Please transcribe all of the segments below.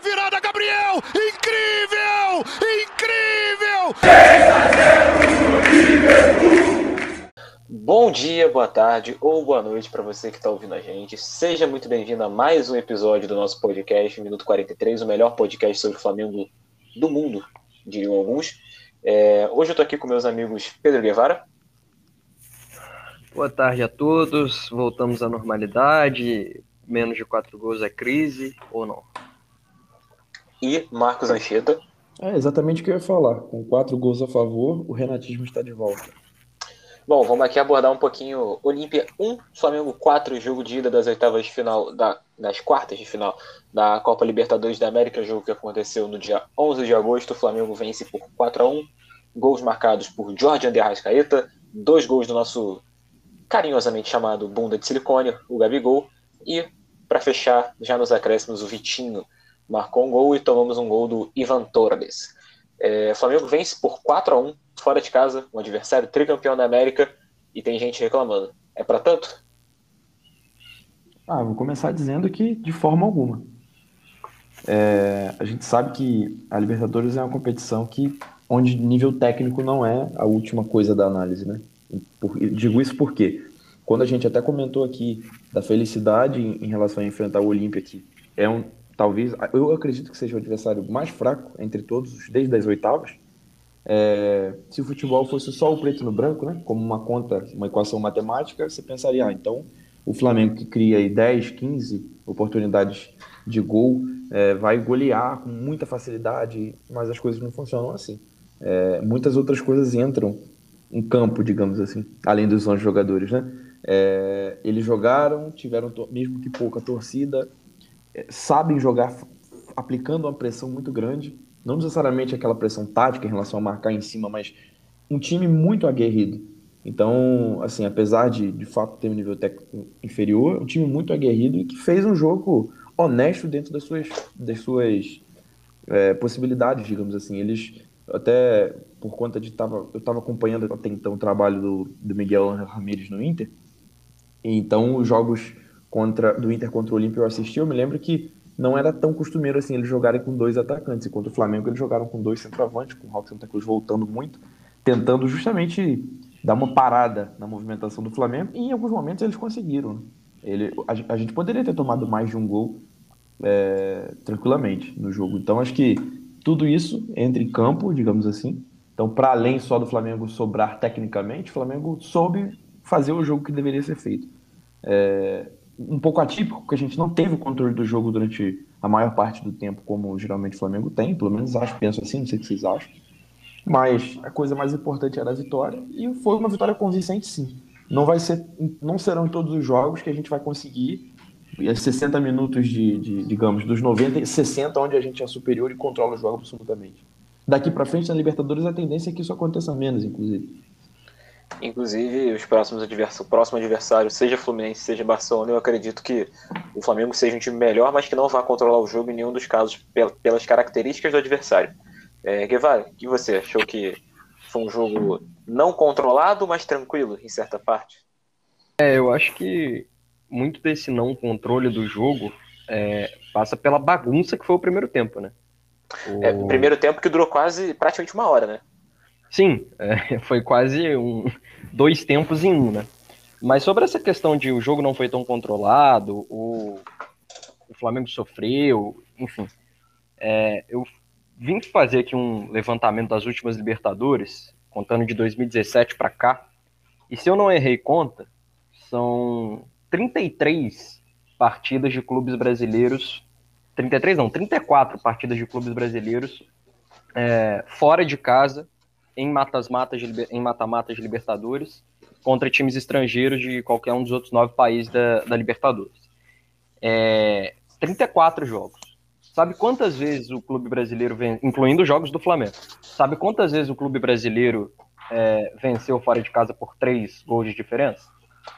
a virada, Gabriel! Incrível! Incrível! Bom dia, boa tarde ou boa noite para você que está ouvindo a gente. Seja muito bem-vindo a mais um episódio do nosso podcast, Minuto 43, o melhor podcast sobre o Flamengo do mundo, diriam alguns. É, hoje eu estou aqui com meus amigos Pedro Guevara. Boa tarde a todos. Voltamos à normalidade. Menos de quatro gols é crise ou não? E Marcos Anchieta. É exatamente o que eu ia falar. Com quatro gols a favor, o Renatismo está de volta. Bom, vamos aqui abordar um pouquinho Olímpia 1, Flamengo 4, jogo de ida das oitavas de final, da, das quartas de final da Copa Libertadores da América, jogo que aconteceu no dia 11 de agosto. O Flamengo vence por 4 a 1 gols marcados por Jorge André Arrascaeta, dois gols do nosso carinhosamente chamado bunda de silicone, o Gabigol, e para fechar, já nos acréscimos, o Vitinho marcou um gol e tomamos um gol do Ivan Torres. É, Flamengo vence por 4 a 1 fora de casa, um adversário tricampeão da América, e tem gente reclamando. É para tanto? Ah, vou começar dizendo que de forma alguma. É, a gente sabe que a Libertadores é uma competição que onde nível técnico não é a última coisa da análise, né? Por, digo isso porque quando a gente até comentou aqui da felicidade em, em relação a enfrentar o Olímpia, que é um talvez eu acredito que seja o adversário mais fraco entre todos desde as oitavas. É, se o futebol fosse só o preto no branco, né, como uma conta, uma equação matemática, você pensaria, ah, então o Flamengo que cria aí 10, 15 oportunidades de gol é, vai golear com muita facilidade, mas as coisas não funcionam assim. É, muitas outras coisas entram em campo, digamos assim, além dos 11 jogadores, né? É, eles jogaram, tiveram mesmo que pouca torcida, sabem jogar aplicando uma pressão muito grande, não necessariamente aquela pressão tática em relação a marcar em cima, mas um time muito aguerrido. Então, assim, apesar de de fato ter um nível técnico inferior, um time muito aguerrido e que fez um jogo honesto dentro das suas, das suas é, possibilidades, digamos assim. Eles até por conta de tava, eu estava acompanhando até então o trabalho do, do Miguel Ramírez no Inter. Então os jogos contra do Inter contra o Olímpio eu assisti, eu me lembro que não era tão costumeiro assim eles jogarem com dois atacantes. E contra o Flamengo eles jogaram com dois centroavantes, com o Roque Santa Cruz voltando muito, tentando justamente dar uma parada na movimentação do Flamengo. E em alguns momentos eles conseguiram. Né? Ele, a, a, gente poderia ter tomado mais de um gol é, tranquilamente no jogo. Então acho que tudo isso entra em campo, digamos assim. Então, para além só do Flamengo sobrar tecnicamente, o Flamengo soube fazer o jogo que deveria ser feito. É, um pouco atípico, porque a gente não teve o controle do jogo durante a maior parte do tempo, como geralmente o Flamengo tem, pelo menos acho, penso assim, não sei o que vocês acham. Mas a coisa mais importante era a vitória, e foi uma vitória convincente, sim. Não vai ser, não serão todos os jogos que a gente vai conseguir 60 minutos de, de digamos, dos 90 e 60 onde a gente é superior e controla o jogo absolutamente. Daqui para frente na Libertadores a tendência é que isso aconteça menos, inclusive. Inclusive, os próximos adversários, o próximo adversário, seja Fluminense, seja Barcelona, eu acredito que o Flamengo seja um time melhor, mas que não vá controlar o jogo em nenhum dos casos pelas características do adversário. É, Guevara, o que você achou que foi um jogo não controlado, mas tranquilo, em certa parte? É, eu acho que muito desse não controle do jogo é, passa pela bagunça que foi o primeiro tempo, né? O... É, primeiro tempo que durou quase praticamente uma hora, né? Sim, é, foi quase um, dois tempos em um, né? Mas sobre essa questão de o jogo não foi tão controlado, o, o Flamengo sofreu, enfim, é, eu vim fazer aqui um levantamento das últimas Libertadores, contando de 2017 para cá, e se eu não errei conta, são 33 partidas de clubes brasileiros 33 não, 34 partidas de clubes brasileiros é, fora de casa, em matas-matas em mata-matas de Libertadores, contra times estrangeiros de qualquer um dos outros nove países da, da Libertadores. É, 34 jogos. Sabe quantas vezes o clube brasileiro, vem, incluindo os jogos do Flamengo, sabe quantas vezes o clube brasileiro é, venceu fora de casa por três gols de diferença?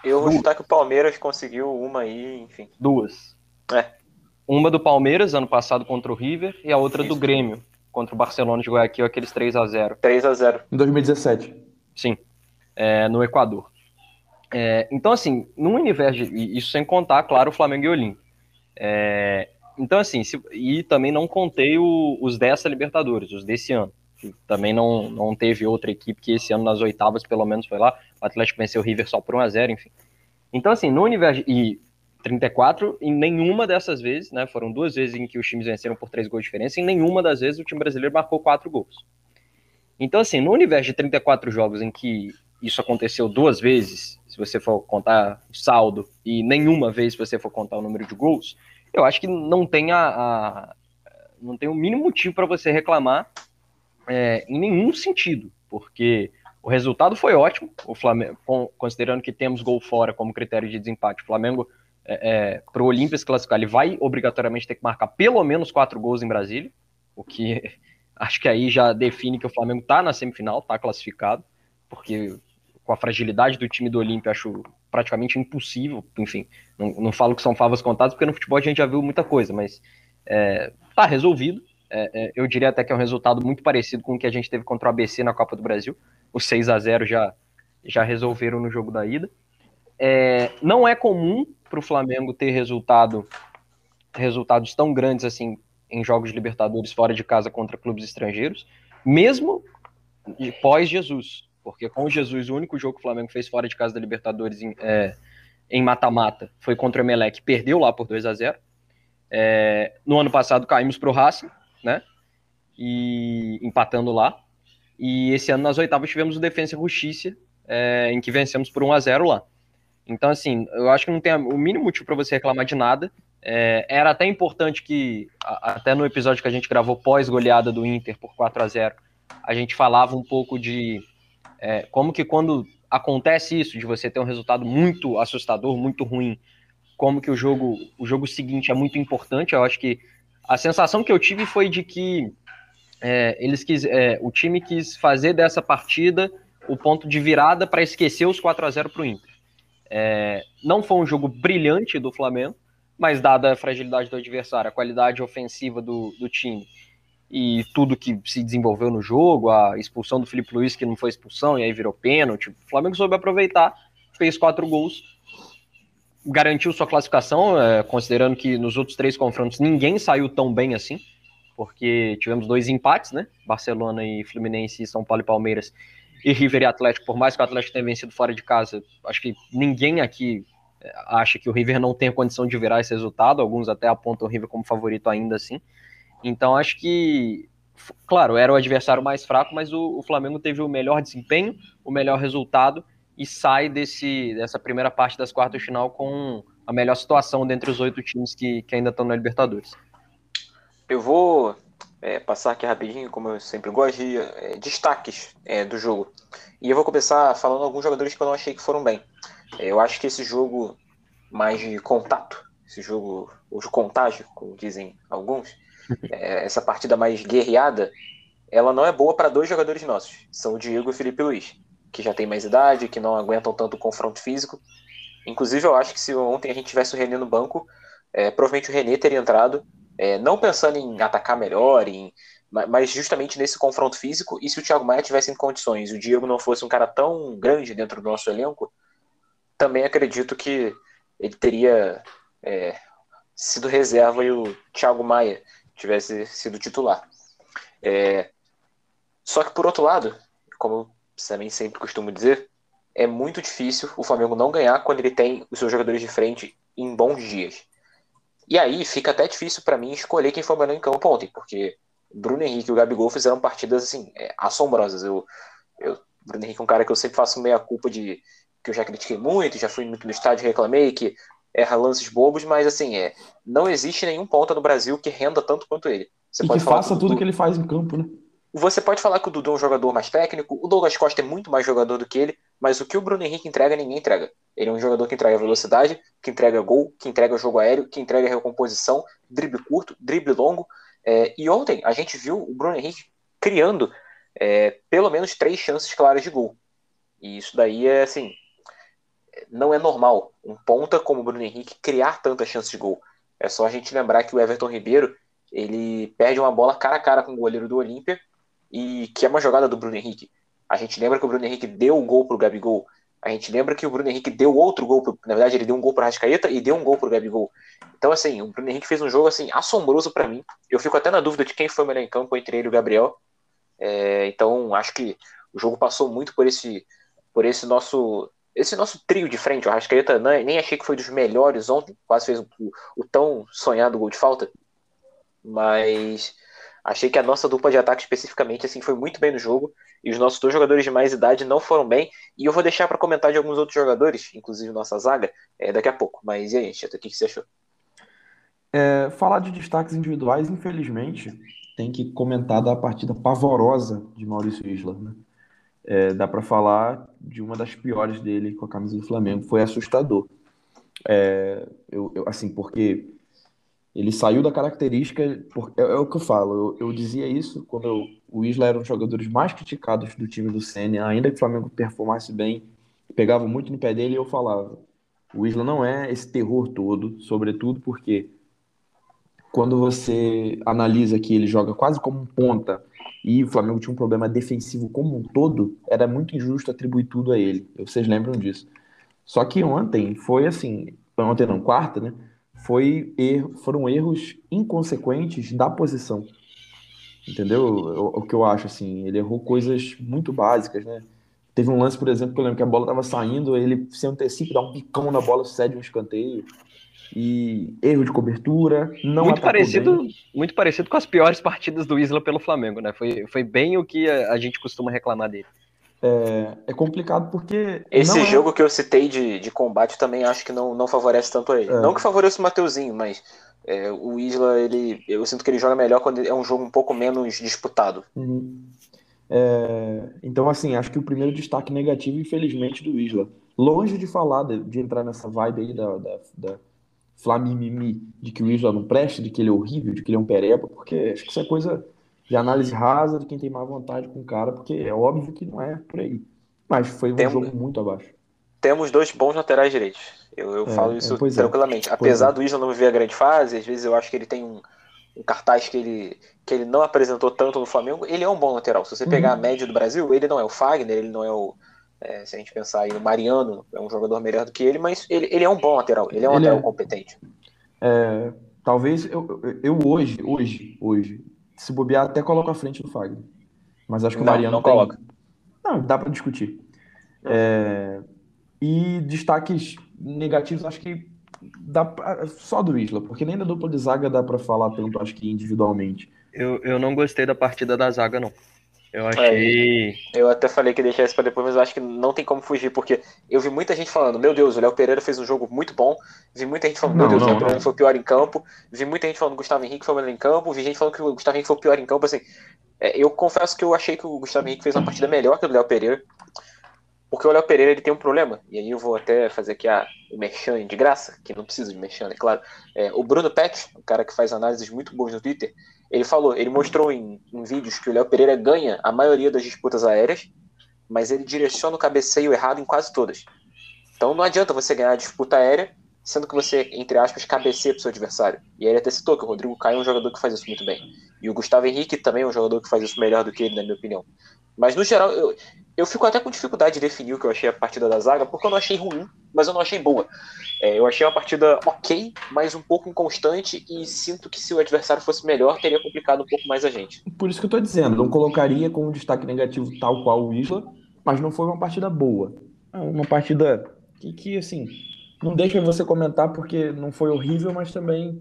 Eu vou chutar que o Palmeiras conseguiu uma aí, enfim. Duas. É. Uma do Palmeiras, ano passado, contra o River, e a outra Isso. do Grêmio, contra o Barcelona de Guayaquil, aqueles 3 a 0 3 a 0 Em 2017. Sim, é, no Equador. É, então, assim, num universo, de, isso sem contar, claro, o Flamengo e o Olímpio. É, então, assim, se, e também não contei o, os dessa Libertadores, os desse ano. Também não, não teve outra equipe que esse ano nas oitavas, pelo menos, foi lá. O Atlético venceu o River só por 1x0, enfim. Então, assim, no universo. E 34, em nenhuma dessas vezes, né? Foram duas vezes em que os times venceram por três gols de diferença, em nenhuma das vezes o time brasileiro marcou quatro gols. Então, assim, no universo de 34 jogos em que isso aconteceu duas vezes, se você for contar o saldo, e nenhuma vez se você for contar o número de gols, eu acho que não tem a, a não tem o mínimo motivo para você reclamar é, em nenhum sentido, porque o resultado foi ótimo, o Flamengo, considerando que temos gol fora como critério de desempate, o Flamengo é, é, para o Olímpia se classificar, ele vai obrigatoriamente ter que marcar pelo menos quatro gols em Brasília, o que acho que aí já define que o Flamengo está na semifinal, está classificado, porque com a fragilidade do time do Olímpia, acho praticamente impossível. Enfim, não, não, falo que são favas contadas, porque no futebol a gente já viu muita coisa, mas é, tá resolvido. É, é, eu diria até que é um resultado muito parecido com o que a gente teve contra o ABC na Copa do Brasil. Os 6 a 0 já, já resolveram no jogo da ida. É, não é comum para o Flamengo ter resultado, resultados tão grandes assim em jogos de Libertadores fora de casa contra clubes estrangeiros, mesmo pós-Jesus. Porque com Jesus, o único jogo que o Flamengo fez fora de casa da Libertadores em, é, em mata-mata foi contra o Emelec, perdeu lá por 2 a 0 é, No ano passado caímos para o Racing, né? E empatando lá. E esse ano nas oitavas tivemos o Defensa e Justiça, é, em que vencemos por 1 a 0 lá. Então, assim, eu acho que não tem o mínimo motivo para você reclamar de nada. É, era até importante que, até no episódio que a gente gravou pós-goleada do Inter por 4 a 0 a gente falava um pouco de é, como que quando acontece isso, de você ter um resultado muito assustador, muito ruim, como que o jogo, o jogo seguinte é muito importante. Eu acho que a sensação que eu tive foi de que é, eles quis, é, o time quis fazer dessa partida o ponto de virada para esquecer os 4 a 0 para o Inter. É, não foi um jogo brilhante do Flamengo, mas dada a fragilidade do adversário, a qualidade ofensiva do, do time e tudo que se desenvolveu no jogo, a expulsão do Felipe Luiz, que não foi expulsão, e aí virou pênalti. O Flamengo soube aproveitar, fez quatro gols, garantiu sua classificação, é, considerando que nos outros três confrontos ninguém saiu tão bem assim, porque tivemos dois empates, né? Barcelona e Fluminense, São Paulo e Palmeiras, e River e Atlético, por mais que o Atlético tenha vencido fora de casa, acho que ninguém aqui é, acha que o River não tenha condição de virar esse resultado, alguns até apontam o River como favorito ainda assim. Então acho que, claro, era o adversário mais fraco, mas o, o, Flamengo teve o melhor desempenho, o melhor resultado e sai desse, dessa primeira parte das quartas de final com a melhor situação dentre os oito times que, que ainda estão na Libertadores. Eu vou é, passar aqui rapidinho, como eu sempre gosto, de é, destaques é, do jogo. E eu vou começar falando alguns jogadores que eu não achei que foram bem. É, eu acho que esse jogo mais de contato, esse jogo, ou de contágio, como dizem alguns, é, essa partida mais guerreada, ela não é boa para dois jogadores nossos. São o Diego e o Felipe Luiz, que já tem mais idade, que não aguentam tanto o confronto físico. Inclusive, eu acho que se ontem a gente tivesse o René no banco, é, provavelmente o René teria entrado, é, não pensando em atacar melhor, em, mas justamente nesse confronto físico. E se o Thiago Maia tivesse em condições o Diego não fosse um cara tão grande dentro do nosso elenco, também acredito que ele teria é, sido reserva e o Thiago Maia tivesse sido titular. É, só que por outro lado, como também sempre costumo dizer, é muito difícil o Flamengo não ganhar quando ele tem os seus jogadores de frente em bons dias. E aí fica até difícil para mim escolher quem foi o melhor em campo ontem, porque Bruno Henrique e o Gabigol fizeram partidas assim, é, assombrosas. Eu, eu, Bruno Henrique é um cara que eu sempre faço meia culpa de que eu já critiquei muito, já fui muito no estádio reclamei que erra lances bobos, mas assim, é, não existe nenhum ponta no Brasil que renda tanto quanto ele. Você e pode que faça que tudo Dudu... que ele faz em campo, né? Você pode falar que o Dudu é um jogador mais técnico, o Douglas Costa é muito mais jogador do que ele, mas o que o Bruno Henrique entrega, ninguém entrega. Ele é um jogador que entrega velocidade, que entrega gol, que entrega jogo aéreo, que entrega recomposição, drible curto, drible longo. É, e ontem a gente viu o Bruno Henrique criando é, pelo menos três chances claras de gol. E isso daí é assim, não é normal um ponta como o Bruno Henrique criar tantas chances de gol. É só a gente lembrar que o Everton Ribeiro ele perde uma bola cara a cara com o goleiro do Olímpia e que é uma jogada do Bruno Henrique. A gente lembra que o Bruno Henrique deu o gol pro Gabigol A gente lembra que o Bruno Henrique deu outro gol, pro, na verdade ele deu um gol para Rascaeta e deu um gol para o Gabigol. Então assim, o Bruno Henrique fez um jogo assim assombroso para mim. Eu fico até na dúvida de quem foi o melhor em campo entre ele e o Gabriel. É, então acho que o jogo passou muito por esse por esse nosso esse nosso trio de frente. O Rascaeta nem achei que foi dos melhores ontem, quase fez o, o tão sonhado gol de falta. Mas Achei que a nossa dupla de ataque especificamente assim foi muito bem no jogo e os nossos dois jogadores de mais idade não foram bem. E eu vou deixar para comentar de alguns outros jogadores, inclusive nossa zaga, é, daqui a pouco. Mas e aí, Cheta, o que, que você achou? É, falar de destaques individuais, infelizmente, tem que comentar da partida pavorosa de Maurício Isla. Né? É, dá para falar de uma das piores dele com a camisa do Flamengo. Foi assustador. É, eu, eu, assim, porque ele saiu da característica. É, é, o que eu falo. Eu, eu dizia isso quando eu, o Isla era um dos jogadores mais criticados do time do Senna, ainda que o Flamengo performasse bem, pegava muito no pé dele e eu falava. O Isla não é esse terror todo, sobretudo porque quando você analisa que ele joga quase como um ponta e o Flamengo tinha um problema defensivo como um todo, era muito injusto atribuir tudo a ele. Vocês lembram disso. Só que ontem foi assim, ontem não, quarta, né? foi erro, foram erros inconsequentes da posição. Entendeu? O, o, que eu acho, assim, ele errou coisas muito básicas, né? Teve um lance, por exemplo, que eu lembro que a bola estava saindo, ele se antecipa, dá um bicão na bola, cede um escanteio. E erro de cobertura, não muito parecido bem. Muito parecido com as piores partidas do Isla pelo Flamengo, né? Foi, foi bem o que a, a gente costuma reclamar dele é, é complicado porque. Esse é jogo que eu citei de, de combate também acho que não, não favorece tanto a ele. É. Não que favoreça o Mateuzinho, mas é, o Isla, ele, eu sinto que ele joga melhor quando é um jogo um pouco menos disputado. Uhum. É, então, assim, acho que o primeiro destaque negativo, infelizmente, do Isla. Longe de falar, de, de entrar nessa vibe aí da, da, da Flamimimi, de que o Isla não presta, de que ele é horrível, de que ele é um pereba, porque acho que isso é coisa de análise rasa de quem tem má vontade com o cara, porque é óbvio que não é por aí. Mas foi um Tem... jogo muito abaixo. Temos dois bons laterais direitos. Eu, eu é, falo isso é, tranquilamente. É, Apesar do Isla não viver a grande fase, às vezes eu acho que ele tem um, um, cartaz que ele, que ele não apresentou tanto no Flamengo. Ele é um bom lateral. Se você pegar uhum. a média do Brasil, ele não é o Fagner, ele não é o. É, se a gente pensar aí no Mariano, é um jogador melhor do que ele, mas ele, ele é um bom lateral. Ele é um ele lateral é competente. É, talvez eu, eu hoje, hoje, hoje, se bobear, até coloca à frente do Fagner. Mas acho que não, o Mariano não tem... coloca. Não, dá para discutir. É... E destaques negativos, acho que dá só do Isla, porque nem da dupla de zaga dá para falar tanto, acho que individualmente. Eu, eu não gostei da partida da zaga, não. Eu achei. É, eu até falei que deixar isso pra depois, mas eu acho que não tem como fugir, porque eu vi muita gente falando: Meu Deus, o Léo Pereira fez um jogo muito bom. Vi muita gente falando: Meu Deus, não, o Léo Pereira foi o pior em campo. Vi muita gente falando que o Gustavo Henrique foi o melhor em campo. Vi gente falando que o Gustavo Henrique foi o pior em campo. Assim, é, eu confesso que eu achei que o Gustavo Henrique fez uma partida melhor que o Léo Pereira. Porque o Léo Pereira ele tem um problema, e aí eu vou até fazer aqui a, o merchan de graça, que não precisa de merchan, é claro. É, o Bruno Peck, o cara que faz análises muito boas no Twitter, ele falou, ele mostrou em, em vídeos que o Léo Pereira ganha a maioria das disputas aéreas, mas ele direciona o cabeceio errado em quase todas. Então não adianta você ganhar a disputa aérea, sendo que você, entre aspas, cabeceia para o seu adversário. E ele até citou que o Rodrigo Caio é um jogador que faz isso muito bem. E o Gustavo Henrique também é um jogador que faz isso melhor do que ele, na minha opinião. Mas no geral, eu, eu fico até com dificuldade de definir o que eu achei a partida da zaga, porque eu não achei ruim, mas eu não achei boa. É, eu achei uma partida ok, mas um pouco inconstante, e sinto que se o adversário fosse melhor, teria complicado um pouco mais a gente. Por isso que eu tô dizendo, não colocaria como destaque negativo tal qual o Isla, mas não foi uma partida boa. É uma partida que, que assim, não deixa você comentar porque não foi horrível, mas também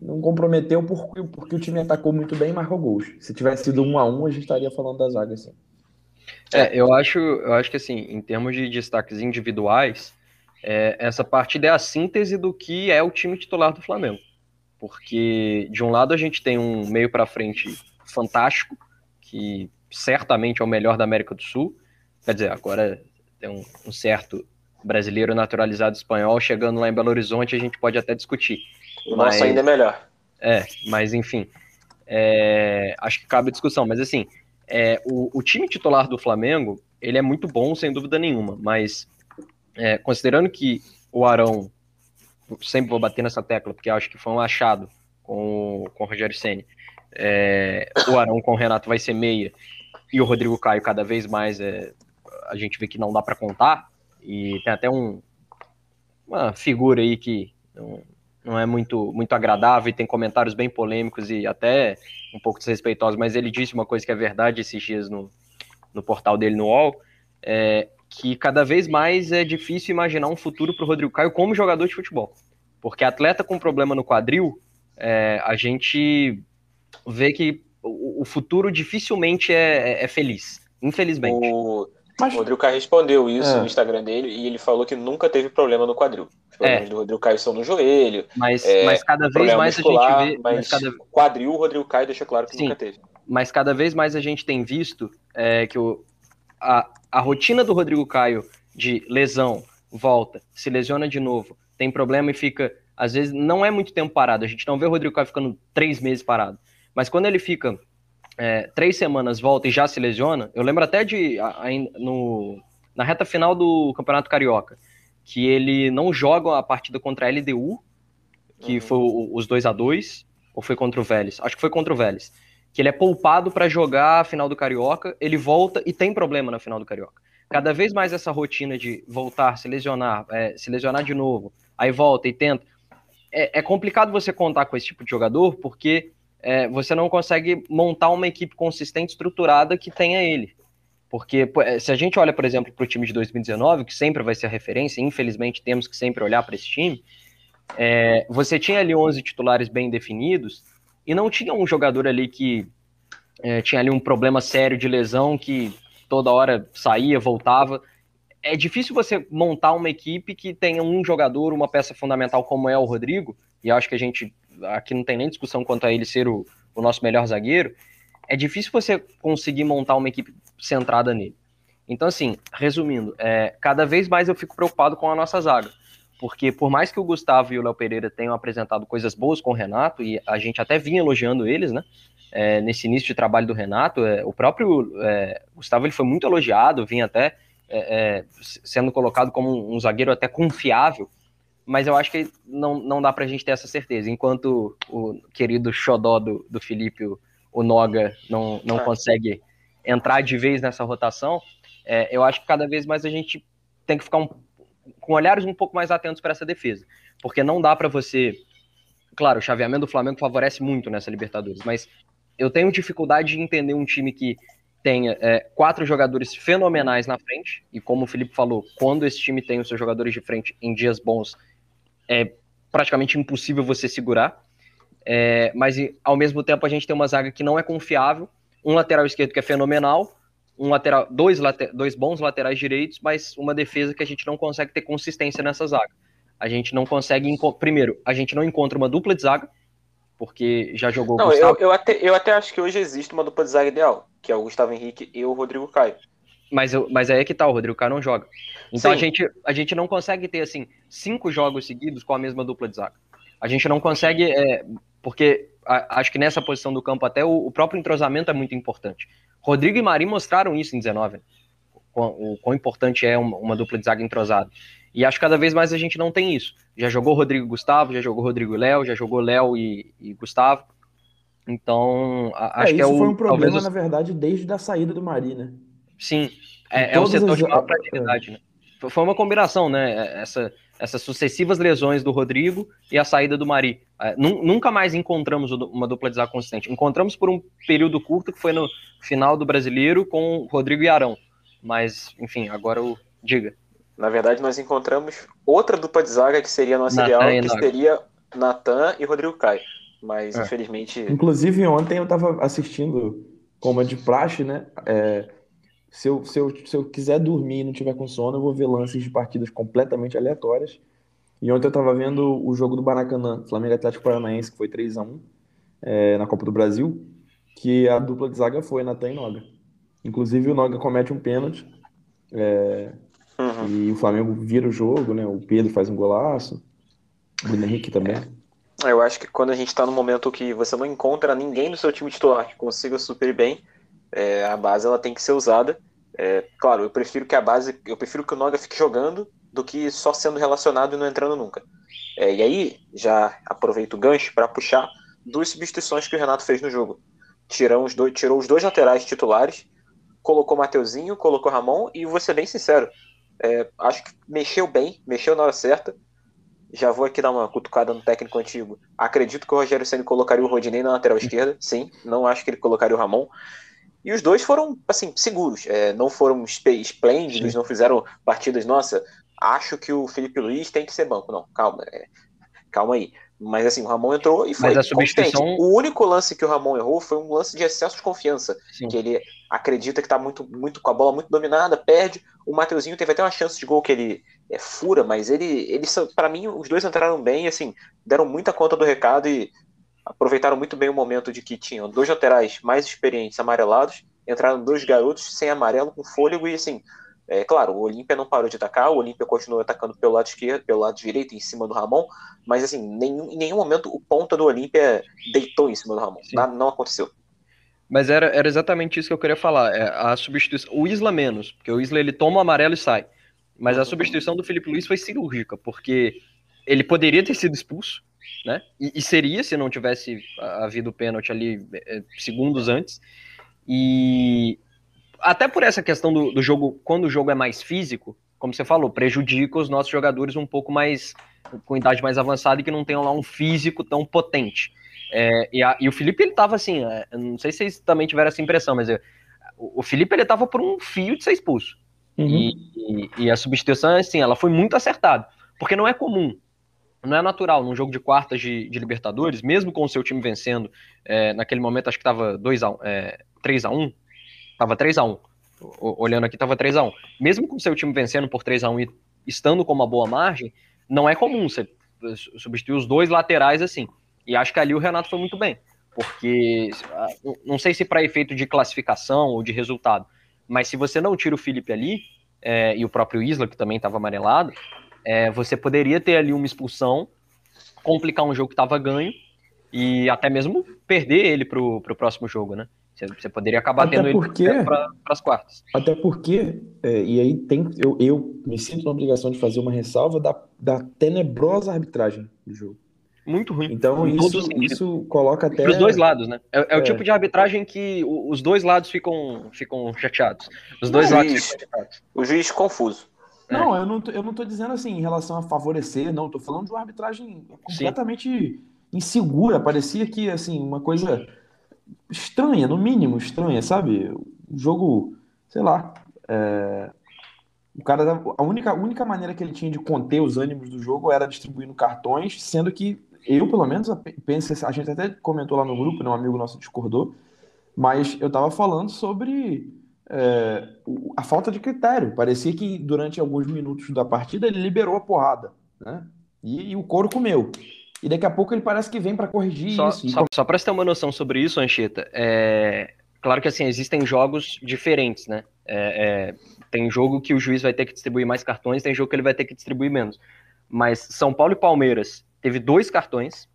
não comprometeu porque, porque o time atacou muito bem e marcou gols. Se tivesse sido um a um, a gente estaria falando da zaga assim. É, eu acho, eu acho que assim, em termos de destaques individuais, é, essa partida é a síntese do que é o time titular do Flamengo. Porque de um lado a gente tem um meio para frente fantástico, que certamente é o melhor da América do Sul. Quer dizer, agora tem um, um certo brasileiro naturalizado espanhol chegando lá em Belo Horizonte, a gente pode até discutir. O mas, nosso ainda é melhor. É, mas enfim, é, acho que cabe discussão. Mas assim, é, o, o, time titular do Flamengo, ele é muito bom, sem dúvida nenhuma, mas é, considerando que o Arão, sempre vou bater nessa tecla, porque acho que foi um achado com, com o Rogério Senni, é, o Arão com o Renato vai ser meia, e o Rodrigo Caio cada vez mais, é, a gente vê que não dá para contar, E tem até um, uma figura aí que não, não é muito, muito agradável e tem comentários bem polêmicos e até um pouco desrespeitosos, mas ele disse uma coisa que é verdade esses dias no, no portal dele no UOL, é, que cada vez mais é difícil imaginar um futuro para o Rodrigo Caio como jogador de futebol. Porque atleta com problema no quadril, é, a gente vê que o, o futuro dificilmente é, é, é feliz, infelizmente. O, Mas... o Rodrigo Caio respondeu isso é. no Instagram dele e ele falou que nunca teve problema no quadril. Os problemas é. do Rodrigo Caio são no joelho. Mas, é, mas cada vez mais muscular, a gente vê. Mas, mas cada... quadril, o Rodrigo Caio deixa claro que Sim, nunca teve. Mas cada vez mais a gente tem visto é, que o, a, a rotina do Rodrigo Caio de lesão, volta, se lesiona de novo, tem problema e fica, às vezes, não é muito tempo parado. A gente não vê o Rodrigo Caio ficando três meses parado. Mas quando ele fica é, três semanas, volta e já se lesiona, eu lembro até de a, a, no, na reta final do Campeonato Carioca, que ele não joga a partida contra a LDU, que uhum. foi o, os 2 a 2 ou foi contra o Vélez? Acho que foi contra o Vélez que ele é poupado para jogar a final do Carioca, ele volta e tem problema na final do Carioca. Cada vez mais essa rotina de voltar, se lesionar, é, se lesionar de novo, aí volta e tenta. É, é, complicado você contar com esse tipo de jogador, porque é, você não consegue montar uma equipe consistente, estruturada que tenha ele. Porque é, se a gente olha, por exemplo, para o time de 2019, que sempre vai ser a referência, infelizmente temos que sempre olhar para esse time, é, você tinha ali 11 titulares bem definidos, e não tinha um jogador ali que é, tinha ali um problema sério de lesão que toda hora saía, voltava. É difícil você montar uma equipe que tenha um jogador, uma peça fundamental como é o Rodrigo, e acho que a gente aqui não tem nem discussão quanto a ele ser o, o nosso melhor zagueiro. É difícil você conseguir montar uma equipe centrada nele. Então, assim, resumindo, é, cada vez mais eu fico preocupado com a nossa zaga porque por mais que o Gustavo e o Léo Pereira tenham apresentado coisas boas com o Renato, e a gente até vinha elogiando eles, né? É, nesse início de trabalho do Renato, é, o próprio é, Gustavo ele foi muito elogiado, vinha até é, é, sendo colocado como um zagueiro até confiável, mas eu acho que não, não dá para a gente ter essa certeza. Enquanto o querido xodó do, do Felipe, o, o Noga, não, não é. consegue entrar de vez nessa rotação, eu acho que cada vez mais a gente tem que ficar um com olhares um pouco mais atentos para essa defesa. Porque não dá para você. Claro, o chaveamento do Flamengo favorece muito nessa Libertadores, mas eu tenho dificuldade de entender um time que tenha é, quatro jogadores fenomenais na frente, e como o Felipe falou, quando esse time tem os seus jogadores de frente em dias bons, é praticamente impossível você segurar. É, mas ao mesmo tempo a gente tem uma zaga que não é confiável, um lateral esquerdo que é fenomenal, um lateral, dois, later, dois bons laterais direitos, mas uma defesa que a gente não consegue ter consistência nessa zaga. A gente não consegue. Primeiro, a gente não encontra uma dupla de zaga, porque já jogou. Não, eu, eu, até, eu até acho que hoje existe uma dupla de zaga ideal, que é o Gustavo Henrique e o Rodrigo Caio. Mas, mas aí é que tá, o Rodrigo Caio não joga. Então a gente, a gente não consegue ter, assim, cinco jogos seguidos com a mesma dupla de zaga. A gente não consegue, é, porque a, acho que nessa posição do campo até o, o próprio entrosamento é muito importante. Rodrigo e Mari mostraram isso em 19, o quão importante é uma, uma, dupla de zaga entrosada. E acho que cada vez mais a gente não tem isso. Já jogou Rodrigo e Gustavo, já jogou Rodrigo e Léo, já jogou Léo e, e, Gustavo. Então, a, acho é, que é o. Isso foi um problema, na verdade, desde a saída do Mari, né? Sim, é, é o setor as... de maior fragilidade, né? Foi uma combinação, né? Essa, essas sucessivas lesões do Rodrigo e a saída do Mari. É, nunca mais encontramos uma dupla de zaga consistente. Encontramos por um período curto, que foi no final do Brasileiro, com Rodrigo e Arão. Mas, enfim, agora o diga. Na verdade, nós encontramos outra dupla de zaga que seria a nossa Nathan ideal, que seria Natan e Rodrigo Caio. Mas, é. infelizmente... Inclusive, ontem eu estava assistindo, como é de praxe, né? É se eu, se, eu, se eu quiser dormir e não tiver com sono, eu vou ver lances de partidas completamente aleatórias. E ontem eu estava vendo o jogo do Baracanã, Flamengo Atlético Paranaense, que foi 3 a 1 é, na Copa do Brasil, que a dupla de zaga foi Natan e Noga. Inclusive o Noga comete um pênalti é, uhum. e o Flamengo vira o jogo, né? O Pedro faz um golaço, o Bruno Henrique também. É. Eu acho que quando a gente está no momento que você não encontra ninguém no seu time titular que consiga super bem, é, a base ela tem que ser usada. É, claro, eu prefiro que a base, eu prefiro que o Noga fique jogando do que só sendo relacionado e não entrando nunca. É, e aí, já aproveito o gancho para puxar duas substituições que o Renato fez no jogo. Tirou os dois, tirou os dois laterais titulares, colocou Mateuzinho, colocou Ramon, e vou ser bem sincero, É, acho que mexeu bem, mexeu na hora certa. Já vou aqui dar uma cutucada no técnico antigo. Acredito que o Rogério Senna colocaria o Rodinei na lateral esquerda, sim. Não acho que ele colocaria o Ramon. E os dois foram, assim, seguros. É, não foram esplêndidos, sim. não fizeram partidas, nossa, acho que o Felipe Luiz tem que ser banco. Não, calma. É, calma aí. Mas assim, o Ramon entrou e foi Mas a substituição... O único lance que o Ramon errou foi um lance de excesso de confiança. Sim. Que ele acredita que está muito, muito com a bola muito dominada, perde. O Mateuzinho teve até uma chance de gol que ele é, fura, mas ele, ele para mim, os dois entraram bem, assim, deram muita conta do recado e aproveitaram muito bem o momento de que tinham dois laterais mais experientes amarelados, entraram dois garotos sem amarelo, com fôlego e assim, é claro, o Olímpia não parou de atacar, o Olímpia continuou atacando pelo lado esquerdo, pelo lado direito, em cima do Ramon, mas assim, nenhum, em nenhum momento o ponta do Olímpia deitou em cima do Ramon. Nada, não aconteceu. Mas era, era exatamente isso que eu queria falar. É, a substituição. O Isla menos, porque o Isla ele toma o amarelo e sai. Mas a substituição do Felipe Luiz foi cirúrgica, porque ele poderia ter sido expulso, né? E, e seria se não tivesse havido pênalti ali é, segundos antes. E até por essa questão do, do, jogo, quando o jogo é mais físico, como você falou, prejudica os nossos jogadores um pouco mais com idade mais avançada e que não tenham lá um físico tão potente. É, e, a, e, o Felipe ele tava assim, é, não sei se vocês também tiveram essa impressão, mas eu, o, o Felipe ele tava por um fio de ser expulso. Uhum. E, e, e, a substituição, assim, ela foi muito acertada, porque não é comum, não é natural num jogo de quartas de, de Libertadores, mesmo com o seu time vencendo, é, naquele momento acho que tava 2 a, é, 3 a 1 Tava 3 a 1 Olhando aqui, tava 3 a 1 Mesmo com o seu time vencendo por 3 a 1 e estando com uma boa margem, não é comum você substituir os dois laterais assim. E acho que ali o Renato foi muito bem. Porque, ah, não sei se para efeito de classificação ou de resultado, mas se você não tira o Felipe ali, é, e o próprio Isla, que também estava amarelado, é, você poderia ter ali uma expulsão, complicar um jogo que estava ganho, e até mesmo perder ele para o próximo jogo, né? Você poderia acabar até tendo porque, ele para as quartas. Até porque, é, e aí tem, eu, eu me sinto na obrigação de fazer uma ressalva da, da tenebrosa arbitragem do jogo. Muito ruim. Então isso, isso coloca até. Os dois lados, né? É, é, é, o tipo de arbitragem que os dois lados ficam, ficam chateados. Os dois o lados juiz, ficam chateados. O juiz confuso. Não, é. eu não, tô, eu não tô dizendo assim em relação a favorecer, não. Tô falando de uma arbitragem completamente Sim. insegura. Parecia que, assim, uma coisa estranha, no mínimo estranha, sabe? O jogo, sei lá. É... O cara, a única, a única maneira que ele tinha de conter os ânimos do jogo era distribuindo cartões, sendo que eu, pelo menos, penso, a gente até comentou lá no grupo, né, um amigo nosso discordou, mas eu tava falando sobre é, a falta de critério. Parecia que durante alguns minutos da partida ele liberou a porrada, né? E, e o couro comeu. E daqui a pouco ele parece que vem para corrigir só, isso. Só, só para você ter uma noção sobre isso, Ancheta, é... claro que assim, existem jogos diferentes, né? É, é... Tem jogo que o juiz vai ter que distribuir mais cartões, tem jogo que ele vai ter que distribuir menos. Mas São Paulo e Palmeiras teve dois cartões,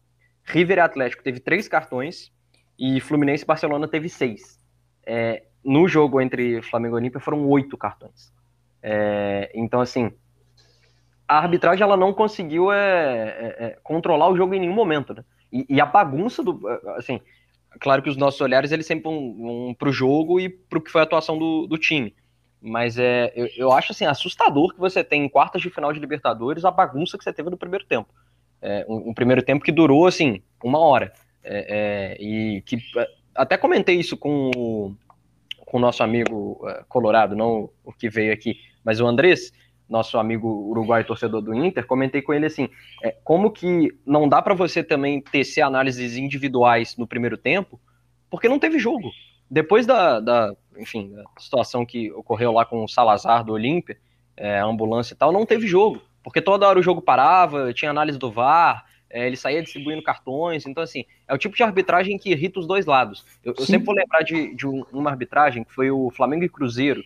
River e Atlético teve três cartões, e Fluminense e Barcelona teve seis. É, no jogo entre Flamengo e Olímpia foram oito cartões. É, então, assim, a arbitragem ela não conseguiu é, é, é, controlar o jogo em nenhum momento, né? E, e, a bagunça do, assim, claro que os nossos olhares eles sempre vão, vão para o jogo e para o que foi a atuação do, do time. Mas é, eu, eu, acho assim assustador que você tem em quartas de final de Libertadores a bagunça que você teve no primeiro tempo. É, um, um, primeiro tempo que durou assim uma hora é, é e que até comentei isso com o, com o nosso amigo é, Colorado, não o que veio aqui, mas o Andrés nosso amigo uruguaio torcedor do Inter, comentei com ele assim, é, como que não dá para você também tecer análises individuais no primeiro tempo, porque não teve jogo. Depois da, da enfim, da situação que ocorreu lá com o Salazar do Olímpia, é, ambulância e tal, não teve jogo, porque toda hora o jogo parava, tinha análise do VAR, é, ele saía distribuindo cartões, então assim, é o tipo de arbitragem que irrita os dois lados. Eu, eu sempre vou lembrar de, de uma arbitragem que foi o Flamengo e Cruzeiro,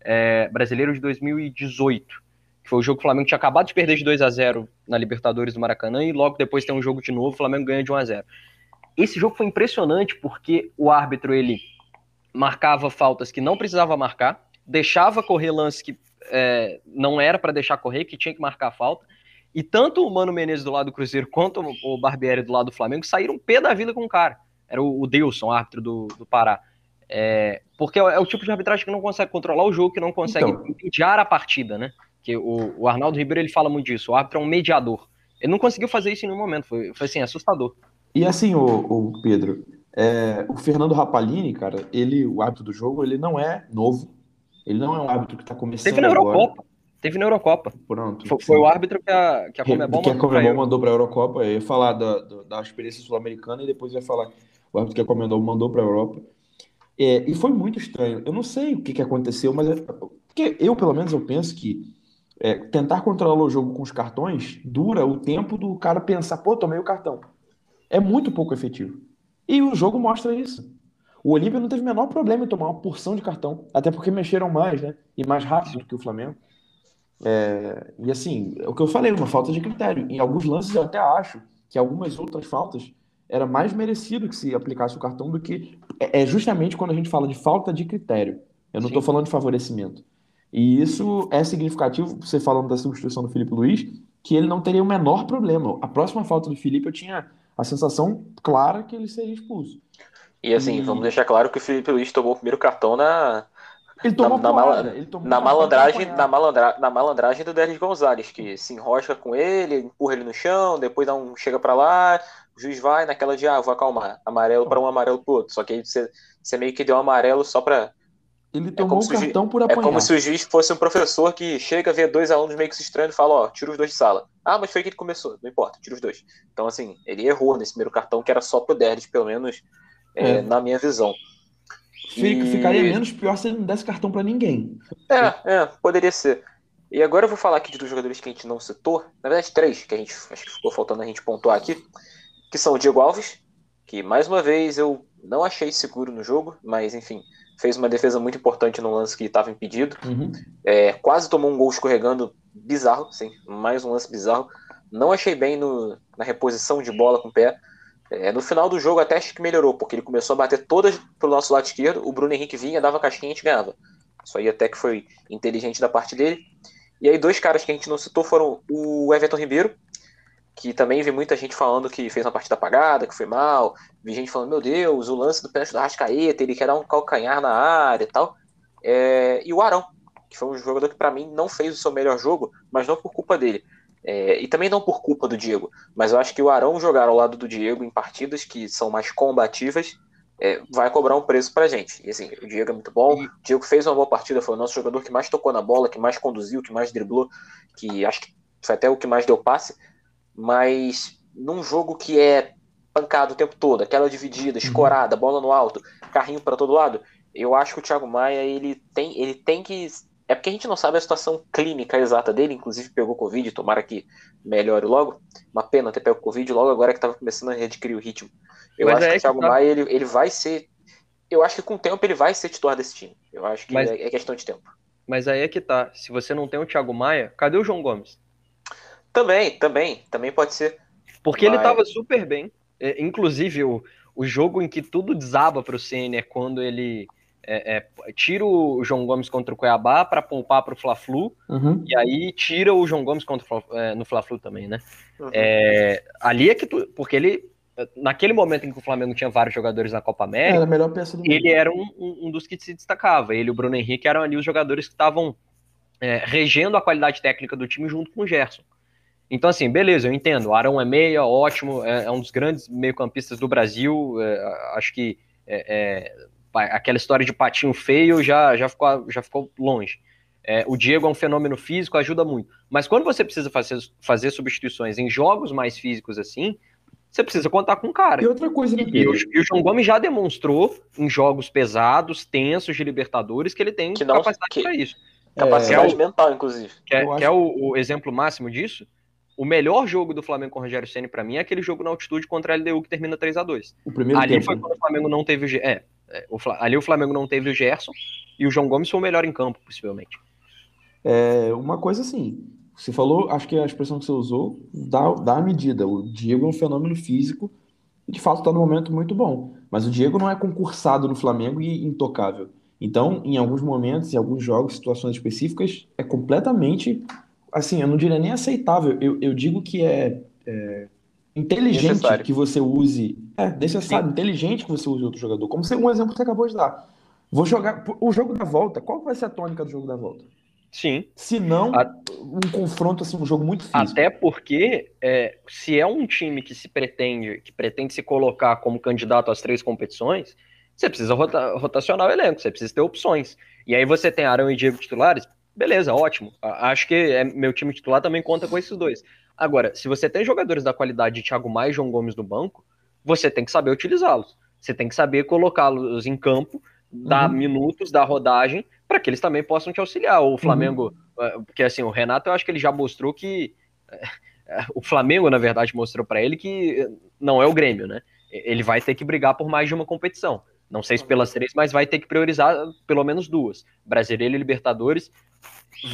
é, brasileiro de 2018 foi o jogo que o Flamengo tinha acabado de perder de 2 a 0 na Libertadores do Maracanã e logo depois tem um jogo de novo, o Flamengo ganha de 1 a 0. Esse jogo foi impressionante porque o árbitro ele marcava faltas que não precisava marcar, deixava correr lances que é, não era para deixar correr, que tinha que marcar falta. E tanto o Mano Menezes do lado do Cruzeiro quanto o Barbieri do lado do Flamengo saíram pé da vida com o cara. Era o, o Deilson, árbitro do, do Pará. É, porque é, é, o tipo de arbitragem que não consegue controlar o jogo, que não consegue então, a partida, né? Que o, o Arnaldo Ribeiro ele fala muito disso. O árbitro é um mediador. Ele não conseguiu fazer isso em nenhum momento. Foi, foi assim, assustador. E assim, o, o Pedro, é, o Fernando Rapalini, cara, ele, o árbitro do jogo, ele não é novo. Ele não é um árbitro que está começando Teve na agora. Teve na Eurocopa. Pronto. Foi, foi o árbitro que a, que a Comebol que a Comebol mandou para a Eurocopa. Eu ia falar da, da, experiência sul-americana e depois ia falar o árbitro que a Comebol mandou para a Europa. É, e foi muito estranho. Eu não sei o que, que aconteceu, mas é, porque eu, pelo menos, eu penso que é, tentar controlar o jogo com os cartões dura o tempo do cara pensar, pô, tomei o cartão. É muito pouco efetivo. E o jogo mostra isso. O Olímpia não teve o menor problema em tomar uma porção de cartão, até porque mexeram mais, né? E mais rápido do que o Flamengo. É, e assim, é o que eu falei, uma falta de critério. Em alguns lances eu até acho que algumas outras faltas era mais merecido que se aplicasse o cartão do que. É é justamente quando a gente fala de falta de critério. Eu não estou falando de favorecimento. E isso é significativo, você falando da substituição do Felipe Luiz, que ele não teria o menor problema. A próxima falta do Felipe, eu tinha a sensação clara que ele seria expulso. E assim, E- vamos deixar claro que o Felipe Luiz tomou o primeiro cartão na, Ele tomou na, na, porrada, tomou na malandragem, na, malandra, na malandragem do Denis Gonzalez, que se enrosca com ele, empurra ele no chão, depois dá um chega pra lá, o juiz vai naquela de, ah, vou acalmar, amarelo pra um, amarelo pro outro. Só que aí você, você meio que deu um amarelo só pra. Ele É tomou como o ju- cartão por É apanhar. como se o juiz fosse um professor que chega, vê dois alunos meio que se estranhando e fala, ó, tira os dois de sala. Ah, mas foi que ele começou, não importa, tira os dois. Então, assim, ele errou nesse primeiro cartão, que era só pro Derdes, pelo menos é, É. na minha visão. E- Ficaria menos pior se ele não desse cartão pra ninguém. É, é, poderia ser. E agora eu vou falar aqui de dois jogadores que a gente não citou. Na verdade, três, que a gente acho que ficou faltando a gente pontuar aqui. Que são o Diego Alves, que mais uma vez eu não achei seguro no jogo, mas enfim, fez uma defesa muito importante no lance que estava impedido. Uhum. É, quase tomou um gol escorregando bizarro, sim, mais um lance bizarro. Não achei bem no- na reposição de bola com o pé. É, no final do jogo até acho que melhorou, porque ele começou a bater todas pro nosso lado esquerdo, o Bruno Henrique vinha, dava casquinha e a gente ganhava. Isso aí até que foi inteligente da parte dele. E aí dois caras que a gente não citou foram o Everton Ribeiro, que também vi muita gente falando que fez uma partida apagada, que foi mal. Vi gente falando, meu Deus, o lance do pênalti do Arrascaeta, ele quer dar um calcanhar na área e tal. É, e o Arão, que foi um jogador que para mim não fez o seu melhor jogo, mas não por culpa dele. É, e também não por culpa do Diego, mas eu acho que o Arão jogar ao lado do Diego em partidas que são mais combativas é, vai cobrar um preço pra gente. E assim, o Diego é muito bom, o Diego fez uma boa partida, foi o nosso jogador que mais tocou na bola, que mais conduziu, que mais driblou, que acho que foi até o que mais deu passe, mas num jogo que é pancado o tempo todo, aquela dividida, escorada, bola no alto, carrinho para todo lado, eu acho que o Thiago Maia ele tem, ele tem que é porque a gente não sabe a situação clínica exata dele, inclusive pegou Covid, tomara que melhore logo. Uma pena ter pego Covid logo agora que estava começando a readquirir o ritmo. Eu Mas acho é que o Thiago tá. Maia ele, ele vai ser. Eu acho que com o tempo ele vai ser titular desse time. Eu acho que Mas- é, é questão de tempo. Mas aí é que tá. Se você não tem o Thiago Maia, cadê o João Gomes? Também, também, também pode ser. Porque ele Mas- tava super bem. É, inclusive, o, o jogo em que tudo desaba pro Ceni é quando ele é, é, tira o João Gomes contra o Cuiabá para poupar pro Fla-Flu. Uhum. E aí tira o João Gomes contra o Fla- é, no Fla-Flu também, né? Uhum. É, ali é que tu, porque ele naquele momento em que o Flamengo tinha vários jogadores na Copa América, Era a melhor peça do mundo. ele era um, um- um dos que se destacava. Ele e o Bruno Henrique eram ali os jogadores que estavam é, regendo a qualidade técnica do time junto com o Gerson. Então, assim, beleza, eu entendo. O Arão é meia, ótimo, é, é um dos grandes meio-campistas do Brasil. é, acho que é, é, aquela história de patinho feio já, já, ficou, já ficou longe. É, o Diego é um fenômeno físico, ajuda muito. Mas quando você precisa fazer, fazer substituições em jogos mais físicos assim, você precisa contar com o cara. E outra coisa, né, E o, e o João Gomes já demonstrou em jogos pesados, tensos de Libertadores, que ele tem Que não- capacidade que- para isso. Capacidade é o- mental, inclusive. Quer, Eu acho- quer o, o exemplo máximo disso? O melhor jogo do Flamengo com o Rogério Ceni para mim é aquele jogo na altitude contra a LDU que termina 3 a 2 O primeiro Ali tempo. foi né? quando o Flamengo não teve o é, é, o Fla- ali o Flamengo não teve o Gerson e o João Gomes foi o melhor em campo, possivelmente. É, uma coisa assim, você falou, acho que a expressão que você usou dá, dá a medida. O Diego é um fenômeno físico e de fato está num momento muito bom. Mas o Diego não é concursado no Flamengo e intocável. Então, em alguns momentos, em alguns jogos, situações específicas, é completamente, assim, eu não diria nem aceitável. Eu, eu digo que é, é inteligente Necessário. que você use, é necessário, inteligente que você use outro jogador. Como você, um exemplo que você acabou de dar. Vou jogar o jogo da volta. Qual vai ser a tônica do jogo da volta? Sim. Se não, a... um confronto, assim, um jogo muito físico. Até porque, é, se é um time que se pretende, que pretende se colocar como candidato às três competições, você precisa rota, rotacionar o elenco, você precisa ter opções. E aí você tem Arão e Diego titulares, beleza, ótimo. Acho que é, meu time titular também conta com esses dois. Agora, se você tem jogadores da qualidade de Thiago Maia e João Gomes no banco, você tem que saber utilizá-los. Você tem que saber colocá-los em campo, dar uhum. minutos, dar rodagem, para que eles também possam te auxiliar. O Flamengo, uhum. porque assim, o Renato, eu acho que ele já mostrou que. O Flamengo, na verdade, mostrou para ele que não é o Grêmio, né? Ele vai ter que brigar por mais de uma competição. Não sei se pelas três, mas vai ter que priorizar pelo menos duas. Brasileiro e Libertadores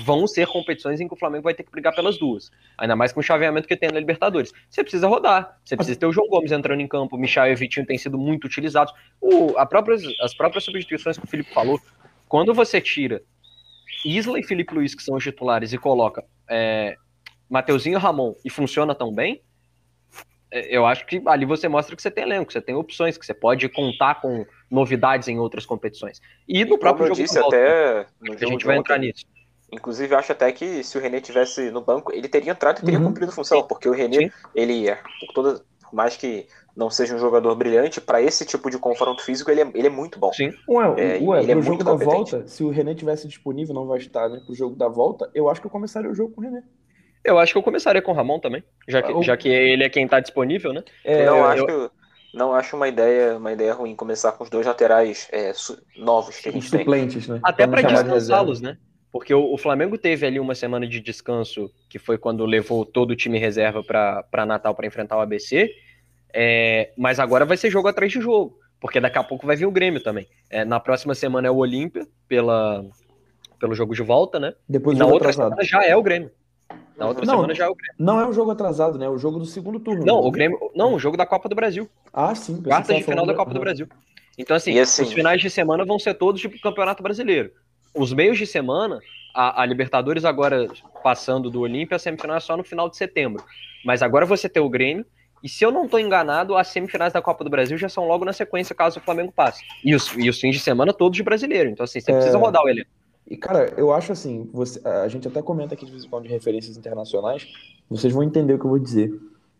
vão ser competições em que o Flamengo vai ter que brigar pelas duas. Ainda mais com o chaveamento que tem na Libertadores. Você precisa rodar, você precisa ter o João Gomes entrando em campo, o Michel e o Vitinho têm sido muito utilizados. O, própria, as próprias substituições que o Felipe falou, quando você tira Isla e Felipe Luiz, que são os titulares, e coloca é, Mateuzinho e Ramon, e funciona tão bem, é, eu acho que ali você mostra que você tem elenco, que você tem opções, que você pode contar com novidades em outras competições. E no próprio jogo disse, até a gente vai entrar nisso. Inclusive, acho até que se o René tivesse no banco, ele teria entrado e teria uhum. cumprido função, Sim. porque o René, Sim. ele é, por, toda, por mais que não seja um jogador brilhante, para esse tipo de confronto físico, ele é, ele é muito bom. Sim. Ué, é, ué ele é jogo da volta, se o René tivesse disponível, não vai estar, né? Pro jogo da volta, eu acho que eu começaria o jogo com o René. Eu acho que eu começaria com o Ramon também, já que, já que ele é quem tá disponível, né? É, não, eu, acho eu... não acho uma ideia, uma ideia ruim começar com os dois laterais é, novos que a gente suplentes, tem. Né? Até para descansá-los, né? Porque o, o, Flamengo teve ali uma semana de descanso, que foi quando levou todo o time reserva para Natal para enfrentar o ABC. É, mas agora vai ser jogo atrás de jogo, porque daqui a pouco vai vir o Grêmio também. É, na próxima semana é o Olímpia, pela, pelo jogo de volta, né? Depois e na outra atrasado. semana já é o Grêmio. Na outra não, semana já é o Grêmio. Não é o jogo atrasado, né? É o jogo do segundo turno. Não, né? o Grêmio. Não, o jogo da Copa do Brasil. Ah, sim. Quarta de final da Copa do Brasil. Então, assim, assim, os finais de semana vão ser todos tipo Campeonato Brasileiro. Os meios de semana a, a Libertadores agora passando do Olímpia, a semifinal é só no final de setembro. Mas agora você tem o Grêmio, e se eu não estou enganado, as semifinais da Copa do Brasil já são logo na sequência, caso o Flamengo passe. E os, e os fins de semana todos de brasileiro. Então, assim, você é... precisa rodar o elenco. E, cara, eu acho assim, você, a gente até comenta aqui de vez em quando de referências internacionais, vocês vão entender o que eu vou dizer.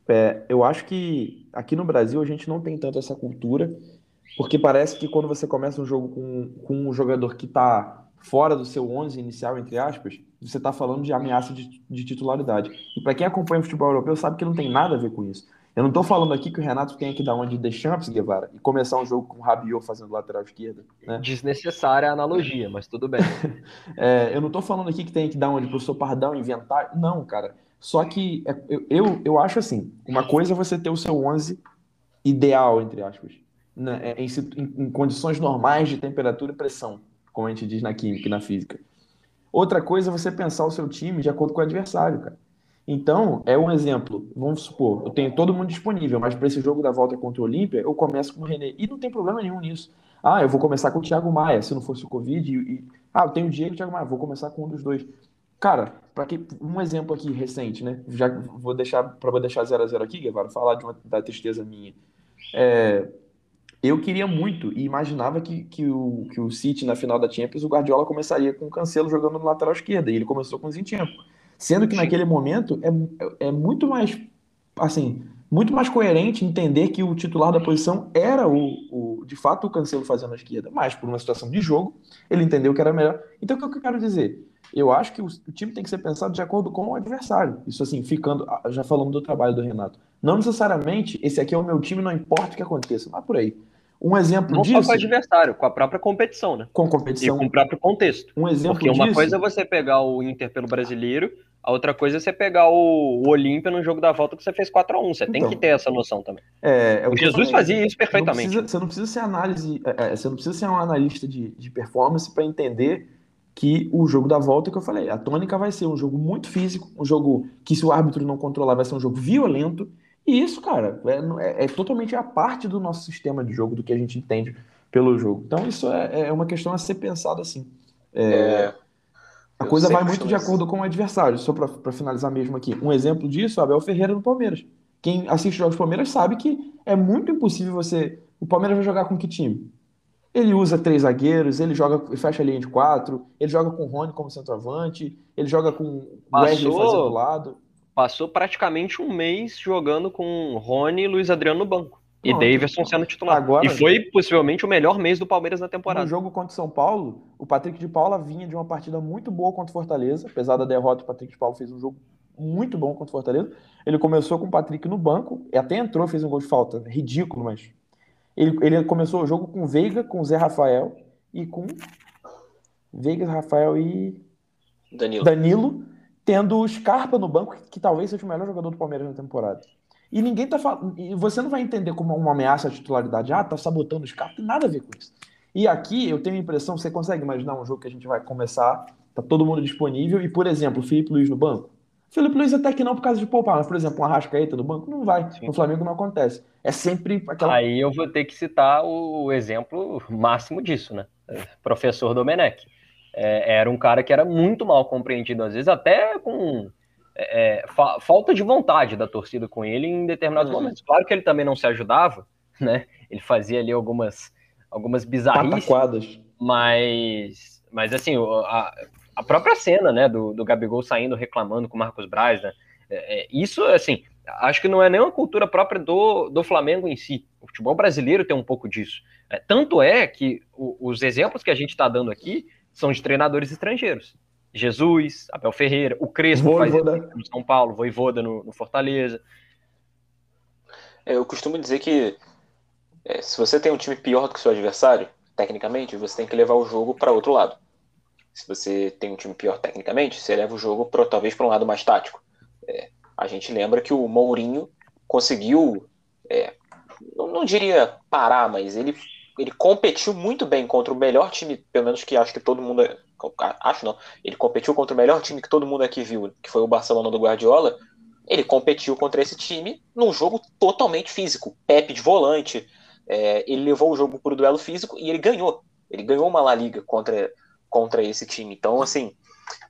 É, eu acho que aqui no Brasil a gente não tem tanto essa cultura, porque parece que quando você começa um jogo com, com um jogador que está fora do seu 11 inicial, entre aspas, você está falando de ameaça de, de titularidade. E para quem acompanha o futebol europeu sabe que não tem nada a ver com isso. Eu não estou falando aqui que o Renato tenha que dar uma de Deschamps, Guevara, e começar um jogo com o Rabiot fazendo lateral esquerda. Né? Desnecessária a analogia, mas tudo bem. é, eu não estou falando aqui que tem que dar uma de professor Pardão, inventar. Não, cara. Só que é, eu, eu, eu, acho assim, uma coisa é você ter o seu 11 ideal, entre aspas, né, é, em, em, em condições normais de temperatura e pressão como a gente diz na química e na física. Outra coisa é você pensar o seu time de acordo com o adversário, cara. Então, é um exemplo. Vamos supor, eu tenho todo mundo disponível, mas para esse jogo da volta contra o Olímpia, eu começo com o René. E não tem problema nenhum nisso. Ah, eu vou começar com o Thiago Maia, se não fosse o Covid. E, e... ah, eu tenho o Diego e o Thiago Maia, vou começar com um dos dois. Cara, para que um exemplo aqui recente, né? Já vou deixar para deixar 0 a 0 aqui, Guevara, falar de uma, da tristeza minha. É, eu queria muito e imaginava que, que, o, que o City na final da Champions, o Guardiola começaria com o Cancelo jogando no lateral esquerda, e ele começou com o Zinchenko. Sendo que naquele momento é, é muito mais, assim, muito mais coerente entender que o titular da posição era o, o de fato o Cancelo fazendo a esquerda, mas por uma situação de jogo, ele entendeu que era melhor. Então o que eu quero dizer? Eu acho que o, o time tem que ser pensado de acordo com o adversário. Isso assim, ficando, já falando do trabalho do Renato. Não necessariamente esse aqui é o meu time, não importa o que aconteça. É por aí. Um exemplo Não disso. Não só com o adversário, com a própria competição, né? Com competição. E com o próprio contexto. Um exemplo Porque uma coisa é você pegar o Inter pelo brasileiro, a outra coisa é você pegar o, o Olímpia no jogo da volta que você fez 4x1. Você então, tem que ter essa noção também. É, é o, Jesus fazia isso perfeitamente. Não precisa, você não precisa ser análise, é, é, você não precisa ser um analista de, de performance para entender que o jogo da volta que eu falei, a tônica vai ser um jogo muito físico, um jogo que se o árbitro não controlar vai ser um jogo violento e isso, cara, é, é, é, totalmente a parte do nosso sistema de jogo, do que a gente entende pelo jogo. Então, isso é, é uma questão a ser pensada assim. É, é a coisa vai muito de acordo com o adversário. Só para finalizar mesmo aqui. Um exemplo disso, Abel Ferreira no Palmeiras. Quem assiste jogos do Palmeiras sabe que é muito impossível você. O Palmeiras vai jogar com que time? Ele usa três zagueiros, ele joga, fecha a linha de quatro, ele joga com o Rony como centroavante, ele joga com o Wesley fazendo lado. Passou praticamente um mês jogando com Rony e Luiz Adriano no banco. E Não, Davidson sendo titular. Agora, e foi possivelmente o melhor mês do Palmeiras na temporada. No jogo contra o São Paulo, o Patrick de Paula vinha de uma partida muito boa contra o Fortaleza. Apesar da derrota, o Patrick de Paula fez um jogo muito bom contra o Fortaleza. Ele começou com o Patrick no banco, e até entrou, fez um gol de falta. Ridículo, mas ele, ele começou o jogo com Veiga, com Zé Rafael e com Veiga, Rafael e Danilo. Danilo, tendo o Scarpa no banco, que, talvez seja o melhor jogador do Palmeiras na temporada. E ninguém tá falando. E você não vai entender como uma ameaça à titularidade. Ah, tá sabotando o Scarpa. Tem nada a ver com isso. E aqui eu tenho a impressão, você consegue imaginar um jogo que a gente vai começar, tá todo mundo disponível, e, por exemplo, o Felipe Luiz no banco? Felipe Luiz até que não por causa de poupar, mas, por exemplo, um Arrascaeta no banco não vai. Sim. No Flamengo não acontece. É sempre aquela. Aí eu vou ter que citar o exemplo máximo disso, né? Professor Domenech. É, era um cara que era muito mal compreendido, às vezes, até com é, é fa falta de vontade da torcida com ele em determinados uhum. momentos. Claro que ele também não se ajudava, né? Ele fazia ali algumas, algumas bizarrices. Pataquadas. Mas, mas assim, a, a própria cena, né, do, do Gabigol saindo reclamando com o Marcos Braz, né, é, é, isso, assim, acho que não é nem uma cultura própria do, do Flamengo em si. O futebol brasileiro tem um pouco disso. É, tanto é que o, os exemplos que a gente está dando aqui são de treinadores estrangeiros. Jesus, Abel Ferreira, o Crespo Voivoda. faz no São Paulo, Voivoda no, no Fortaleza. É, eu costumo dizer que é, se você tem um time pior do que o seu adversário, tecnicamente, você tem que levar o jogo para outro lado. Se você tem um time pior tecnicamente, você leva o jogo pro, talvez para um lado mais tático. É, a gente lembra que o Mourinho conseguiu, é, não, não, diria parar, mas ele, ele competiu muito bem contra o melhor time, pelo menos que acho que todo mundo. Acho não. Ele competiu contra o melhor time que todo mundo aqui viu, que foi o Barcelona do Guardiola. Ele competiu contra esse time num jogo totalmente físico. Pepe de volante. É, ele levou o jogo para o duelo físico e ele ganhou. Ele ganhou uma La Liga contra contra esse time. Então, assim,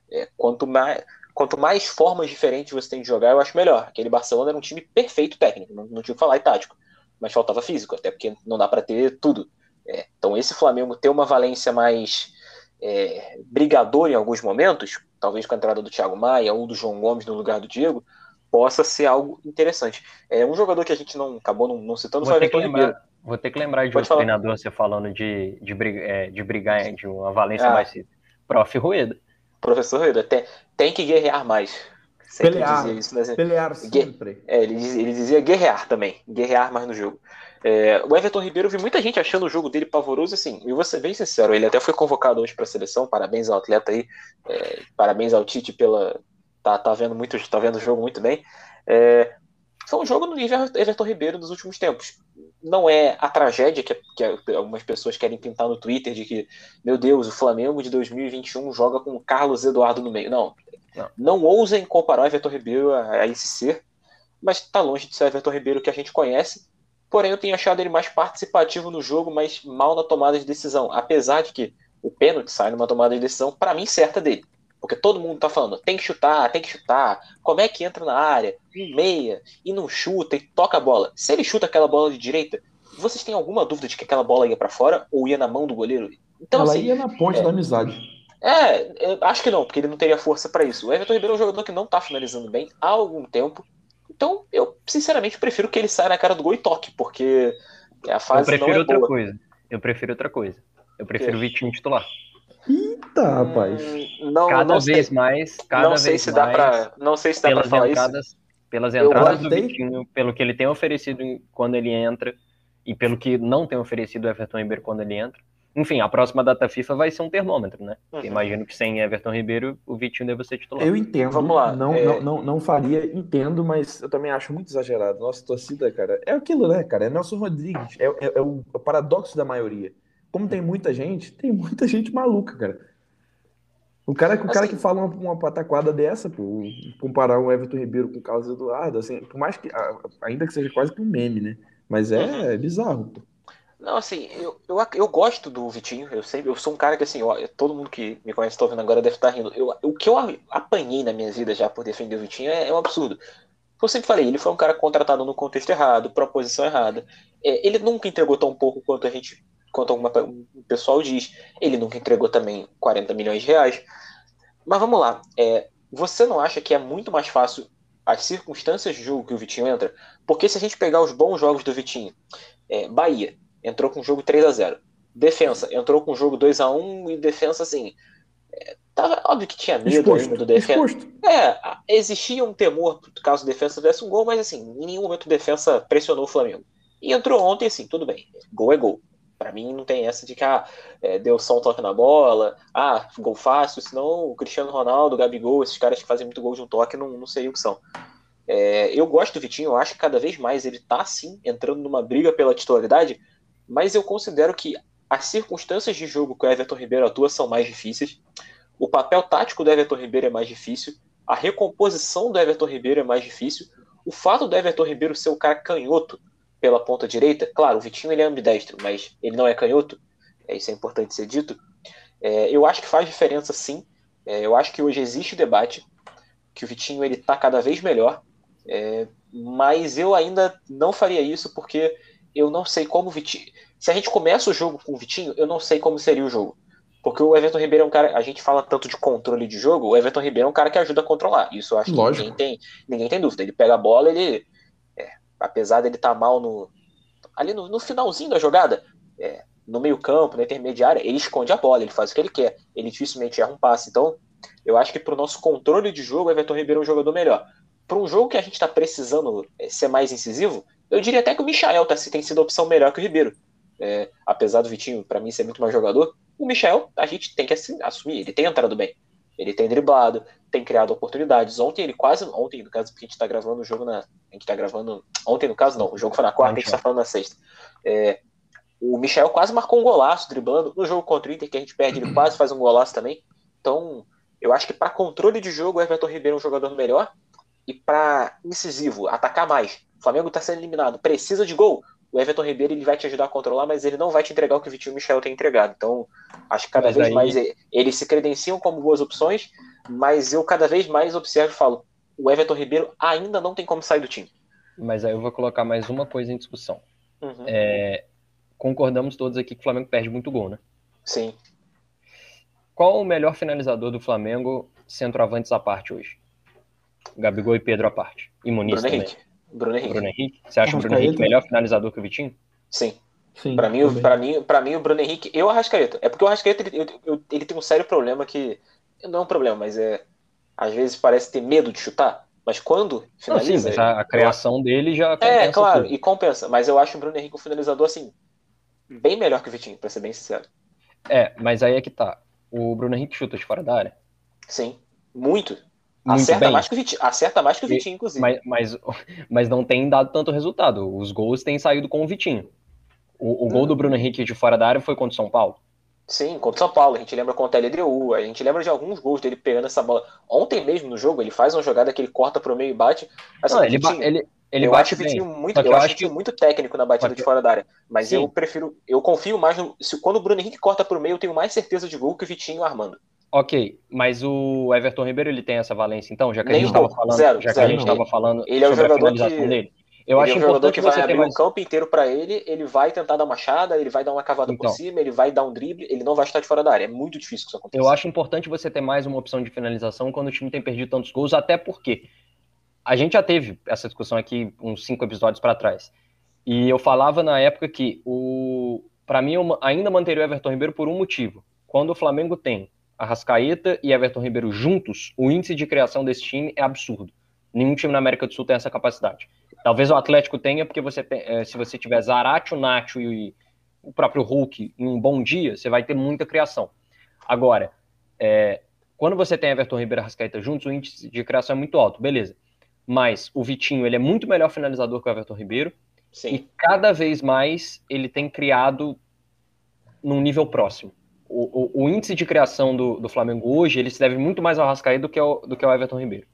é, quanto, mais, quanto mais formas diferentes você tem de jogar, eu acho melhor. Aquele Barcelona era um time perfeito técnico, não, não tinha que falar em tático, mas faltava físico, até porque não dá para ter tudo. É, então, esse Flamengo ter uma valência mais é, brigador em alguns momentos, talvez com a entrada do Thiago Maia ou do João Gomes no lugar do Diego, possa ser algo interessante. É um jogador que a gente não acabou não, não citando foi o Everton Ribeiro. Vou ter que lembrar de Pode falar. treinador você falando de, de, é, de brigar de uma valência ah. mais Prof. Rueda. Professor Rueda, tem, tem que guerrear mais. Sempre pelear, dizia isso, né? Pelear sempre. É, ele, dizia, ele dizia guerrear também, guerrear mais no jogo. É, o Everton Ribeiro, vi muita gente achando o jogo dele pavoroso, assim, e vou ser bem sincero, ele até foi convocado hoje para a seleção, parabéns ao atleta aí, é, parabéns ao Tite pela, tá, tá vendo muito, tá vendo o jogo muito bem, é, foi um jogo no nível Everton Ribeiro dos últimos tempos. Não é a tragédia que, que algumas pessoas querem pintar no Twitter de que, meu Deus, o Flamengo de 2021 joga com o Carlos Eduardo no meio. Não. Não, não ousem comparar o Everton Ribeiro a, a esse ser, mas está longe de ser o Everton Ribeiro que a gente conhece. Porém, eu tenho achado ele mais participativo no jogo, mas mal na tomada de decisão. Apesar de que o pênalti sai numa tomada de decisão, para mim, certa dele. Porque todo mundo tá falando, tem que chutar, tem que chutar. Como é que entra na área? Um meia, e não chuta, e toca a bola. Se ele chuta aquela bola de direita, vocês têm alguma dúvida de que aquela bola ia para fora ou ia na mão do goleiro? Então, Ela assim, ia na ponte é, da amizade. É, acho que não, porque ele não teria força para isso. O Everton Ribeiro é um jogador que não tá finalizando bem há algum tempo. Então, eu sinceramente prefiro que ele saia na cara do gol e toque, porque a fase eu prefiro não é outra boa. coisa. Eu prefiro outra coisa. Eu prefiro o Vitinho titular. Eita, rapaz. Hum, não, cada não vez sei. mais, cada não sei vez se dá para, não sei se dá para falar entradas, isso. Pelas entradas do Vitinho, pelo que ele tem oferecido quando ele entra e pelo que não tem oferecido o Everton Ribeiro quando ele entra. Enfim, a próxima data FIFA vai ser um termômetro, né? Uhum. Imagino que sem Everton Ribeiro, o Vitinho deve ser titular. Eu entendo. Vamos lá. Não, é... não, não, não faria, entendo, mas eu também acho muito exagerado. Nossa torcida, cara, é aquilo, né, cara? É Nelson Rodrigues. É, é, é o, é paradoxo da maioria. Como tem muita gente, tem muita gente maluca, cara. O cara, o cara assim, que fala uma, uma pataquada dessa, pô, comparar o Everton Ribeiro com o Carlos Eduardo, assim, por mais que, ainda que seja quase que um meme, né? Mas é, uhum. é bizarro, pô. Não, assim, eu, eu, eu gosto do Vitinho, eu sempre, eu sou um cara que, assim, ó, todo mundo que me conhece, tá ouvindo agora, deve estar tá rindo. Eu, o que eu apanhei na minha vida já por defender o Vitinho é, é um absurdo. Eu sempre falei, ele foi um cara contratado no contexto errado, proposição errada. É, ele nunca entregou tão pouco quanto a gente quanto alguma, o pessoal diz. Ele nunca entregou também 40 milhões de reais. Mas vamos lá. É, você não acha que é muito mais fácil as circunstâncias de jogo que o Vitinho entra? Porque se a gente pegar os bons jogos do Vitinho, é, Bahia entrou com o jogo 3 a 0 Defensa entrou com o jogo 2 a 1 e defensa assim. É, tava óbvio que tinha medo exposto, ainda do defensa. É, existia um temor caso o defensa tivesse um gol, mas assim, em nenhum momento o defensa pressionou o Flamengo. E entrou ontem, assim, tudo bem. Gol é gol. Para mim não tem essa de que ah, é, deu só um toque na bola, ah, gol fácil, senão o Cristiano Ronaldo, o Gabigol, esses caras que fazem muito gol de um toque não, não sei o que são. É, eu gosto do Vitinho, eu acho que cada vez mais ele tá sim entrando numa briga pela titularidade, mas eu considero que as circunstâncias de jogo que o Everton Ribeiro atua são mais difíceis, o papel tático do Everton Ribeiro é mais difícil, a recomposição do Everton Ribeiro é mais difícil, o fato do Everton Ribeiro ser o cara canhoto pela ponta direita. Claro, o Vitinho ele é ambidestro, mas ele não é canhoto. É, isso é importante ser dito. É, eu acho que faz diferença sim. É, eu acho que hoje existe debate que o Vitinho ele está cada vez melhor, é, mas eu ainda não faria isso porque eu não sei como o Vitinho. Se a gente começa o jogo com o Vitinho, eu não sei como seria o jogo. Porque o Everton Ribeiro é um cara. A gente fala tanto de controle de jogo, o Everton Ribeiro é um cara que ajuda a controlar. Isso eu acho Lógico. que ninguém tem, ninguém tem dúvida. Ele pega a bola, ele apesar dele estar tá mal no ali no, no, finalzinho da jogada, é, no meio campo, na intermediária, ele esconde a bola, ele faz o que ele quer, ele dificilmente erra um passe. Então, eu acho que para o nosso controle de jogo, o Everton Ribeiro é um jogador melhor. Para um jogo que a gente está precisando é, ser mais incisivo, eu diria até que o Michael tá, tem sido a opção melhor que o Ribeiro. É, apesar do Vitinho, para mim, ser muito mais jogador, o Michel a gente tem que assumir, ele tem entrado bem. Ele tem driblado, tem criado oportunidades. Ontem ele quase. Ontem, no caso, porque a gente tá gravando o jogo na. A gente tá gravando. Ontem, no caso, não. O jogo foi na quarta, a gente tá falando na sexta. É, o Michel quase marcou um golaço driblando. No jogo contra o Inter, que a gente perde, ele quase faz um golaço também. Então, eu acho que para controle de jogo, o Everton Ribeiro é um jogador melhor. E para incisivo, atacar mais. O Flamengo tá sendo eliminado, precisa de gol o Everton Ribeiro ele vai te ajudar a controlar, mas ele não vai te entregar o que o Vitinho Michel tem entregado. Então, acho que cada mas vez aí... mais eles se credenciam como boas opções, mas eu cada vez mais observo e falo: o Everton Ribeiro ainda não tem como sair do time. Mas aí eu vou colocar mais uma coisa em discussão. Uhum. É, concordamos todos aqui que o Flamengo perde muito gol, né? Sim. Qual o melhor finalizador do Flamengo, centroavantes à parte hoje? Gabigol e Pedro à parte. E Muniz Bruno também. Henrique. Bruno Henrique. Bruno Henrique? Você acha o Bruno Henrique melhor finalizador que o Vitinho? Sim. Sim para mim, para mim, para mim o Bruno Henrique, eu Arrascaeta. É porque o Arrascaeta ele, ele, ele, tem um sério problema que não é um problema, mas é às vezes parece ter medo de chutar. Mas quando finaliza, não, sim, a, a, criação eu... dele já É, claro, tudo. e compensa, mas eu acho o Bruno Henrique um finalizador assim bem melhor que o Vitinho, para ser bem sincero. É, mas aí é que tá. O Bruno Henrique chuta de fora da área? Sim, muito. Muito acerta, bem. Mais que o Vitinho, acerta mais que o Vitinho, inclusive. Mas, mas, mas não tem dado tanto resultado. Os gols têm saído com o Vitinho. O, o hum. gol do Bruno Henrique de fora da área foi contra o São Paulo? Sim, contra o São Paulo. A gente lembra contra a LDU, a gente lembra de alguns gols dele pegando essa bola. Ontem mesmo no jogo, ele faz uma jogada que ele corta pro meio e bate. Assim, não, ele, Vitinho, ele, ele eu bate acho bem. Muito, eu, eu acho que muito técnico na batida de fora da área. Mas Sim. eu prefiro, eu confio mais no. Se, quando o Bruno Henrique corta pro meio, eu tenho mais certeza de gol que o Vitinho armando. Ok, mas o Everton Ribeiro ele tem essa valência, então, já que Nem a gente estava falando, zero, já que zero, a gente estava falando ele é o jogador que, dele. Eu acho é um jogador que vai abrir mais... o campo inteiro para ele, ele vai tentar dar uma machada, ele vai dar uma cavada então, por cima, ele vai dar um drible, ele não vai estar de fora da área. É muito difícil que isso aconteça. Eu acho importante você ter mais uma opção de finalização quando o time tem perdido tantos gols, até porque a gente já teve essa discussão aqui uns cinco episódios para trás. E eu falava na época que o para mim eu ainda manteria o Everton Ribeiro por um motivo. Quando o Flamengo tem Arrascaeta e Everton Ribeiro juntos, o índice de criação desse time é absurdo. Nenhum time na América do Sul tem essa capacidade. Talvez o Atlético tenha, porque você tem, é, se você tiver Zarate, o Nacho e o próprio Hulk em um bom dia, você vai ter muita criação. Agora, é, quando você tem Everton Ribeiro e Arrascaeta juntos, o índice de criação é muito alto, beleza. Mas o Vitinho, ele é muito melhor finalizador que o Everton Ribeiro. Sim. E cada vez mais ele tem criado num nível próximo o, o, índice de criação do, do Flamengo hoje, ele se deve muito mais ao Rascaeta do que ao, do que ao Everton Ribeiro.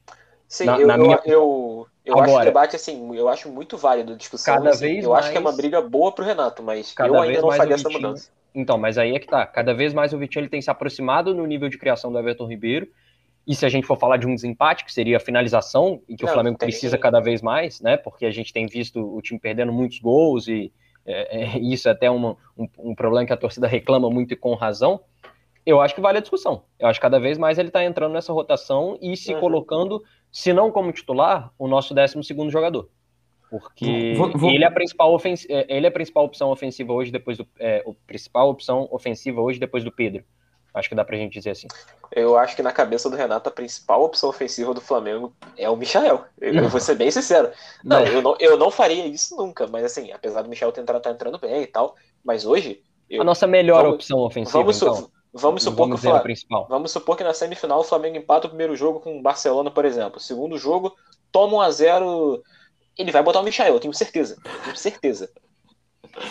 Sim, na, eu, na minha... eu, eu, Agora, acho o debate assim, eu acho muito válido a discussão. Cada assim, vez eu mais... acho que é uma briga boa pro Renato, mas eu ainda não faria essa mudança. Então, mas aí é que tá. Cada vez mais o Vitinho ele tem se aproximado no nível de criação do Everton Ribeiro. E se a gente for falar de um desempate, que seria a finalização, e que não, o Flamengo precisa cada vez mais, né? Porque a gente tem visto o time perdendo muitos gols e é, é, isso é até uma, um, um problema que a torcida reclama muito e com razão, eu acho que vale a discussão. Eu acho que cada vez mais ele está entrando nessa rotação e se uhum. colocando, se não como titular, o nosso 12 jogador. Porque vou, vou... Ele, é a principal ofens... É, ele é a principal opção ofensiva hoje, depois do. É, o principal opção ofensiva hoje, depois do Pedro. Acho que dá pra gente dizer assim. Eu acho que na cabeça do Renato, a principal opção ofensiva do Flamengo é o Michael. Eu, eu vou ser bem sincero. Não, não, eu não, eu não faria isso nunca, mas assim, apesar do Michel tentar estar tá entrando bem e tal, mas hoje. Eu... a nossa melhor vamos, opção ofensiva. Vamos, então. vamos supor vamos que o principal. Vamos supor que na semifinal o Flamengo empata o primeiro jogo com o Barcelona, por exemplo. Segundo jogo, toma 1 a 0 Ele vai botar o Michael, eu tenho certeza. Tenho certeza.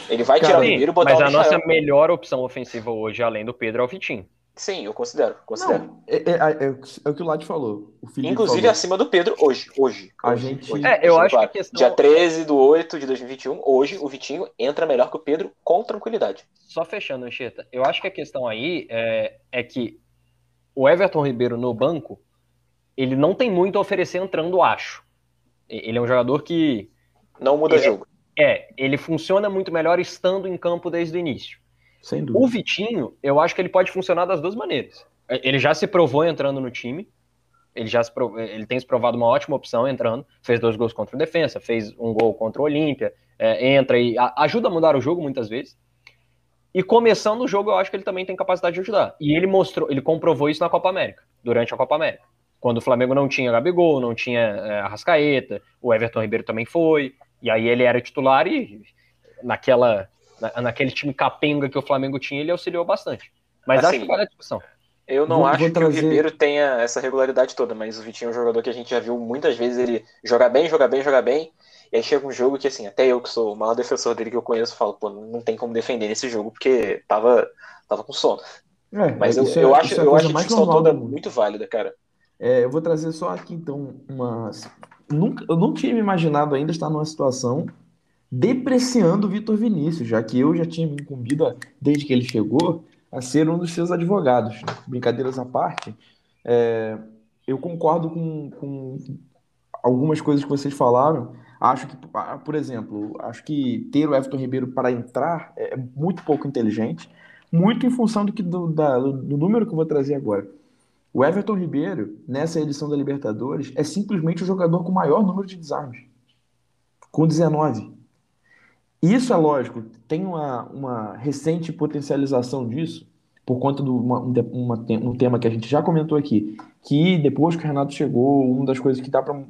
Ele vai tirar o primeiro e botar mas o Mas a nossa melhor opção ofensiva hoje, além do Pedro, é o Vitinho. Sim, eu considero. considero. Não, é, é, é, é, o que o Lade falou. O Inclusive falou. acima do Pedro hoje. Hoje. A hoje, gente. Hoje, é, eu acho claro. que a questão... Dia 13 do 8 de 2021, hoje o Vitinho entra melhor que o Pedro com tranquilidade. Só fechando, Anchieta, eu acho que a questão aí é, é que o Everton Ribeiro no banco, ele não tem muito a oferecer entrando, acho. Ele é um jogador que. Não muda ele, jogo. É, ele funciona muito melhor estando em campo desde o início. Sem dúvida. O Vitinho, eu acho que ele pode funcionar das duas maneiras. Ele já se provou entrando no time. Ele já se prov... ele tem se provado uma ótima opção entrando. Fez dois gols contra o Defensa, fez um gol contra o Olímpia. É, entra e a... ajuda a mudar o jogo muitas vezes. E começando o jogo, eu acho que ele também tem capacidade de ajudar. E ele mostrou, ele comprovou isso na Copa América, durante a Copa América. Quando o Flamengo não tinha Gabigol, não tinha é, Arrascaeta, o Everton Ribeiro também foi. E aí ele era titular e naquela na, naquele time capenga que o Flamengo tinha, ele auxiliou bastante. Mas assim, acho que vale a discussão. Eu não vou, acho vou trazer... que o Ribeiro tenha essa regularidade toda, mas o Vitinho é um jogador que a gente já viu muitas vezes ele jogar bem, jogar bem, jogar bem. E aí chega um jogo que, assim, até eu que sou o maior defensor dele que eu conheço, falo, pô, não tem como defender nesse jogo, porque tava, tava com sono. É, mas eu, eu é, acho, é eu acho a discussão toda muito válida, cara. É, eu vou trazer só aqui, então, uma. Nunca, eu não tinha me imaginado ainda estar numa situação depreciando o Vitor Vinícius, já que eu já tinha me incumbido, desde que ele chegou, a ser um dos seus advogados. Brincadeiras à parte, é, eu concordo com, com algumas coisas que vocês falaram. Acho que, ah, por exemplo, acho que ter o Everton Ribeiro para entrar é muito pouco inteligente, muito em função do, que, do, da, do número que eu vou trazer agora. O Everton Ribeiro, nessa edição da Libertadores, é simplesmente o jogador com maior número de desarmes, com 19. Isso é lógico, tem uma, uma recente potencialização disso, por conta de um tema que a gente já comentou aqui, que depois que o Renato chegou, uma das coisas que dá para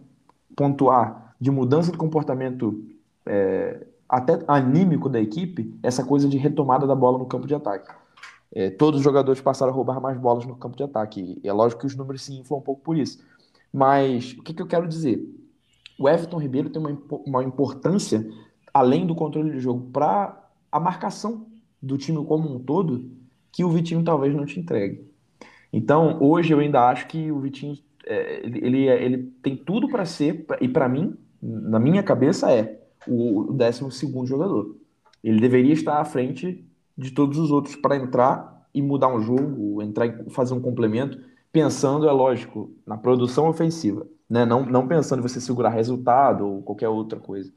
pontuar de mudança de comportamento é, até anímico da equipe, essa coisa de retomada da bola no campo de ataque. É, todos os jogadores passaram a roubar mais bolas no campo de ataque. E é lógico que os números se inflam um pouco por isso. Mas o que, que eu quero dizer? O Everton Ribeiro tem uma, uma importância além do controle de jogo, para a marcação do time como um todo, que o Vitinho talvez não te entregue. Então, hoje eu ainda acho que o Vitinho é, ele, é, ele, tem tudo para ser, e para mim, na minha cabeça, é o 12 jogador. Ele deveria estar à frente de todos os outros para entrar e mudar um jogo, entrar e fazer um complemento, pensando, é lógico, na produção ofensiva, né? não, não pensando em você segurar resultado ou qualquer outra coisa.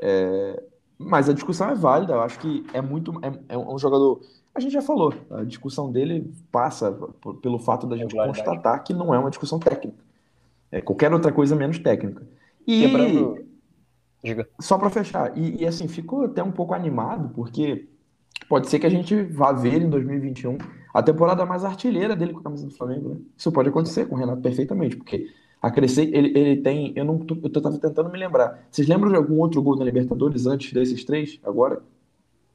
É, mas a discussão é válida, eu acho que é muito. É, é, um jogador. A gente já falou, a discussão dele passa por, pelo fato da gente constatar que não é uma discussão técnica. É qualquer outra coisa menos técnica. E. Quebrando... Diga. Só para fechar, e, e, assim, ficou até um pouco animado, porque pode ser que a gente vá ver em 2021 a temporada mais artilheira dele com a camisa do Flamengo. Né? Isso pode acontecer com o Renato perfeitamente, porque a crescer, ele, ele tem. Eu não eu tava tentando me lembrar. Vocês lembram de algum outro gol na Libertadores antes desses três, agora?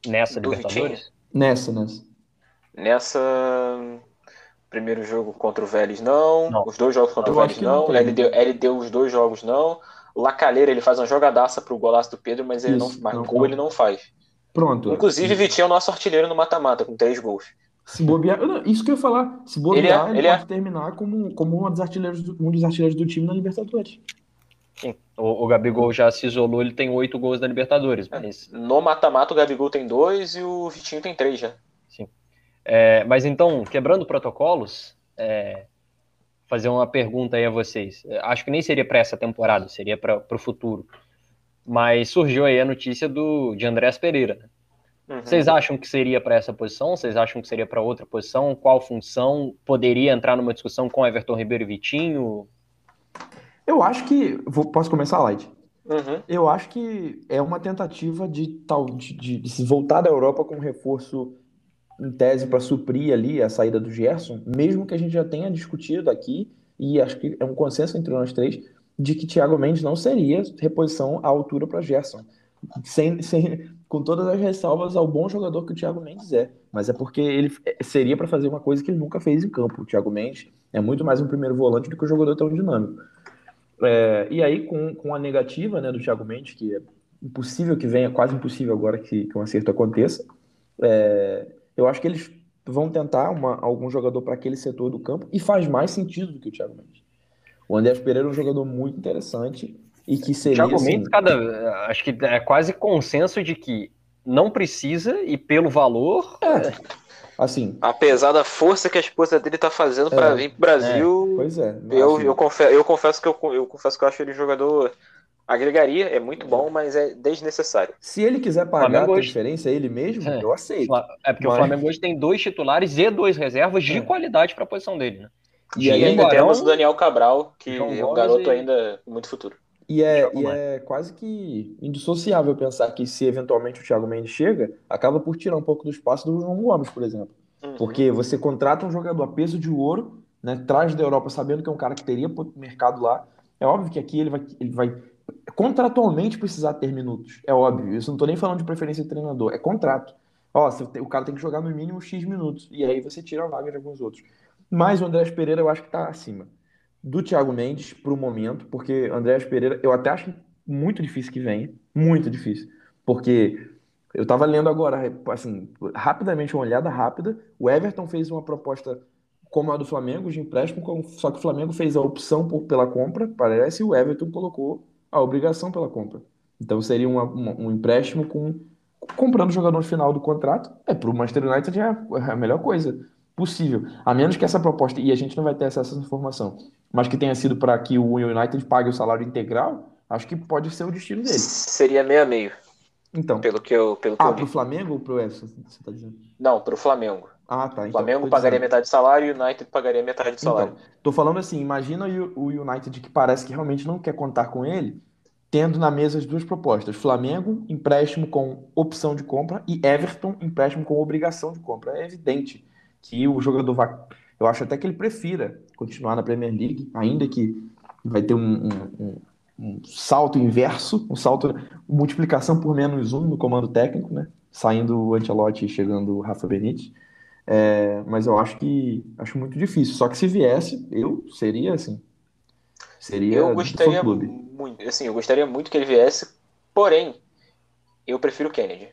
Nessa Libertadores? Nessa, nessa. Nessa. Primeiro jogo contra o Vélez, não. não. Os dois jogos contra eu o Vélez, não. não ele, deu, ele deu os dois jogos, não. O Lacalheira, ele faz uma jogadaça pro golaço do Pedro, mas ele Isso, não, não gol ele não faz. Pronto. Inclusive, Vitinho é o nosso artilheiro no mata-mata, com três gols. Se bobear, isso que eu ia falar. Se bobear, ele, é, ele, ele é... pode terminar como, como um, dos artilheiros do, um dos artilheiros do time na Libertadores. Sim. O, o Gabigol já se isolou, ele tem oito gols na Libertadores. É, mas... No mata-mata, o Gabigol tem dois e o Vitinho tem três já. Sim. É, mas então, quebrando protocolos, é, fazer uma pergunta aí a vocês. Acho que nem seria para essa temporada, seria para o futuro. Mas surgiu aí a notícia do, de Andrés Pereira. Né? Uhum. Vocês acham que seria para essa posição? Vocês acham que seria para outra posição? Qual função poderia entrar numa discussão com Everton Ribeiro e Vitinho? Eu acho que. Vou, posso começar, Light? Uhum. Eu acho que é uma tentativa de, tal, de, de, de se voltar da Europa com um reforço em tese para suprir ali a saída do Gerson, mesmo que a gente já tenha discutido aqui, e acho que é um consenso entre nós três, de que Thiago Mendes não seria reposição à altura para Gerson. Sem, sem, com todas as ressalvas ao bom jogador que o Thiago Mendes é. Mas é porque ele seria para fazer uma coisa que ele nunca fez em campo. O Thiago Mendes é muito mais um primeiro volante do que um jogador tão dinâmico. É, e aí, com, com a negativa né, do Thiago Mendes, que é impossível que venha, quase impossível agora que, que um acerto aconteça, é, eu acho que eles vão tentar uma, algum jogador para aquele setor do campo e faz mais sentido do que o Thiago Mendes. O André Pereira é um jogador muito interessante e que seria. Thiago assim, Mendes, cada, acho que é quase consenso de que não precisa e pelo valor. É. Assim. Apesar da força que a esposa dele tá fazendo para é, vir pro Brasil. É, pois é. Eu, assim, eu, confesso, eu confesso que eu, eu confesso que eu acho ele jogador agregaria, é muito bom, mas é desnecessário. Se ele quiser pagar a transferência ele mesmo, é. eu aceito. É porque mas... o Flamengo hoje tem dois titulares e dois reservas de é. qualidade para a posição dele, né? E, aí ainda temos o Daniel Cabral, que João é um garoto e... ainda muito futuro. E é, e é quase que indissociável pensar que se eventualmente o Thiago Mendes chega, acaba por tirar um pouco do espaço do João Gomes, por exemplo. Uhum. Porque você contrata um jogador a peso de ouro, né, traz da Europa sabendo que é um cara que teria mercado lá. É óbvio que aqui ele vai, ele vai contratualmente precisar ter minutos. É óbvio. Isso não estou nem falando de preferência de treinador. É contrato. Ó, o cara tem que jogar no mínimo X minutos. E aí você tira a vaga de alguns outros. Mas o Andrés Pereira eu acho que está acima do Thiago Mendes para o momento, porque Andrés Pereira eu até acho muito difícil que venha. Muito difícil. Porque eu estava lendo agora, assim, rapidamente, uma olhada rápida. O Everton fez uma proposta como a do Flamengo, de empréstimo, só que o Flamengo fez a opção por, pela compra, parece, e o Everton colocou a obrigação pela compra. Então seria uma, uma, um empréstimo com comprando o jogador no final do contrato. É para o Manchester United é a, a, melhor coisa possível. A menos que essa proposta, e a gente não vai ter acesso a essa informação, mas que tenha sido para que o United pague o salário integral, acho que pode ser o destino dele. Seria meio a meio. Então. Pelo que eu. Pelo que ah, para o Flamengo ou para o Everson? Você tá dizendo? Não, para o Flamengo. Ah, tá. Então, o Flamengo pagaria metade do salário e o United pagaria metade do salário. Então, tô falando assim, imagina o United que parece que realmente não quer contar com ele, tendo na mesa as duas propostas. Flamengo, empréstimo com opção de compra, e Everton, empréstimo com obrigação de compra. É evidente que o jogador vai. Eu acho até que ele prefira continuar na Premier League, ainda que vai ter um, um, um salto inverso, um salto, multiplicação por menos um no comando técnico, né? Saindo o Ancelotti e chegando o Rafa Benítez. É, mas eu acho que acho muito difícil. Só que se viesse, eu seria assim. Seria eu gostaria muito, assim, eu gostaria muito que ele viesse, porém, eu prefiro o Kennedy.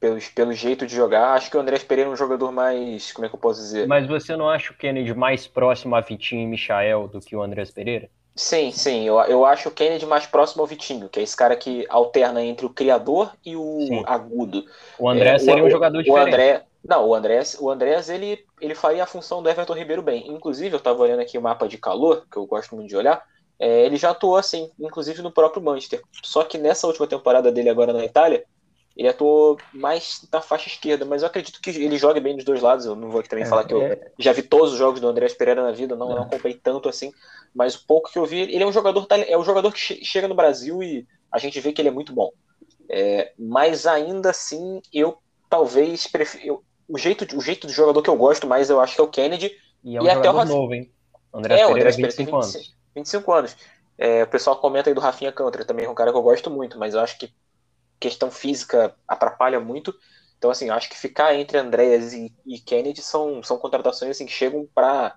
Pelo, pelo jeito de jogar, acho que o Andrés Pereira é um jogador mais. Como é que eu posso dizer? Mas você não acha o Kennedy mais próximo a Vitinho e Michael do que o Andrés Pereira? Sim, sim. Eu, eu acho o Kennedy mais próximo ao Vitinho, que é esse cara que alterna entre o criador e o sim. agudo. O André é, seria o, um jogador diferente. O André, não, o Andrés, o Andrés ele, ele faria a função do Everton Ribeiro bem. Inclusive, eu estava olhando aqui o mapa de calor, que eu gosto muito de olhar. É, ele já atuou assim, inclusive no próprio Manchester. Só que nessa última temporada dele agora na Itália, ele atuou mais na faixa esquerda, mas eu acredito que ele joga bem dos dois lados. Eu não vou aqui também é, falar que é... eu já vi todos os jogos do Andrés Pereira na vida, não, não acompanhei tanto assim, mas o pouco que eu vi, ele é um jogador é um jogador que chega no Brasil e a gente vê que ele é muito bom. É, mas ainda assim, eu talvez prefiro, o jeito, o jeito do jogador que eu gosto mais, eu acho que é o Kennedy. E é um e até o novo, hein? André é, o André Pereira tem 25 anos. 25 anos. É, o pessoal comenta aí do Rafinha Cantra, também é um cara que eu gosto muito, mas eu acho que questão física atrapalha muito. Então, assim, acho que ficar entre Andréas e, e Kennedy são, são contratações assim, que chegam para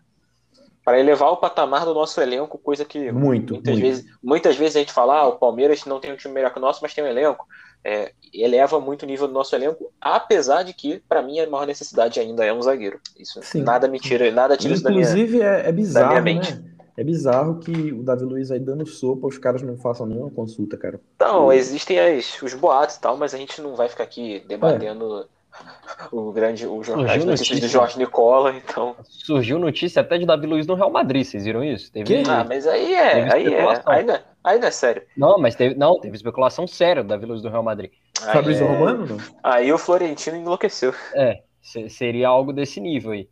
para elevar o patamar do nosso elenco, coisa que muito, muitas, muito. Vezes, muitas vezes a gente fala, ah, o Palmeiras não tem um time melhor que o nosso, mas tem um elenco é, eleva muito o nível do nosso elenco, apesar de que, para mim, a maior necessidade ainda é um zagueiro. Isso Sim. nada me tira, nada tira isso da minha Inclusive, é, é bizarro, né? É bizarro que o Davi Luiz aí dando sopa, os caras não façam nenhuma consulta, cara. Então, existem as, os boatos e tal, mas a gente não vai ficar aqui debatendo é. o grande o jornal, as notícias do Jorge Nicola, então. Surgiu notícia até de Davi Luiz no Real Madrid, vocês viram isso? Teve, ah, mas aí é, aí é. Aí, Aí não é sério. Não, mas teve, não, teve especulação séria da Vila do Real Madrid. Aí, Fabrício é- Romano, não? aí o Florentino enlouqueceu. É, se- seria algo desse nível aí.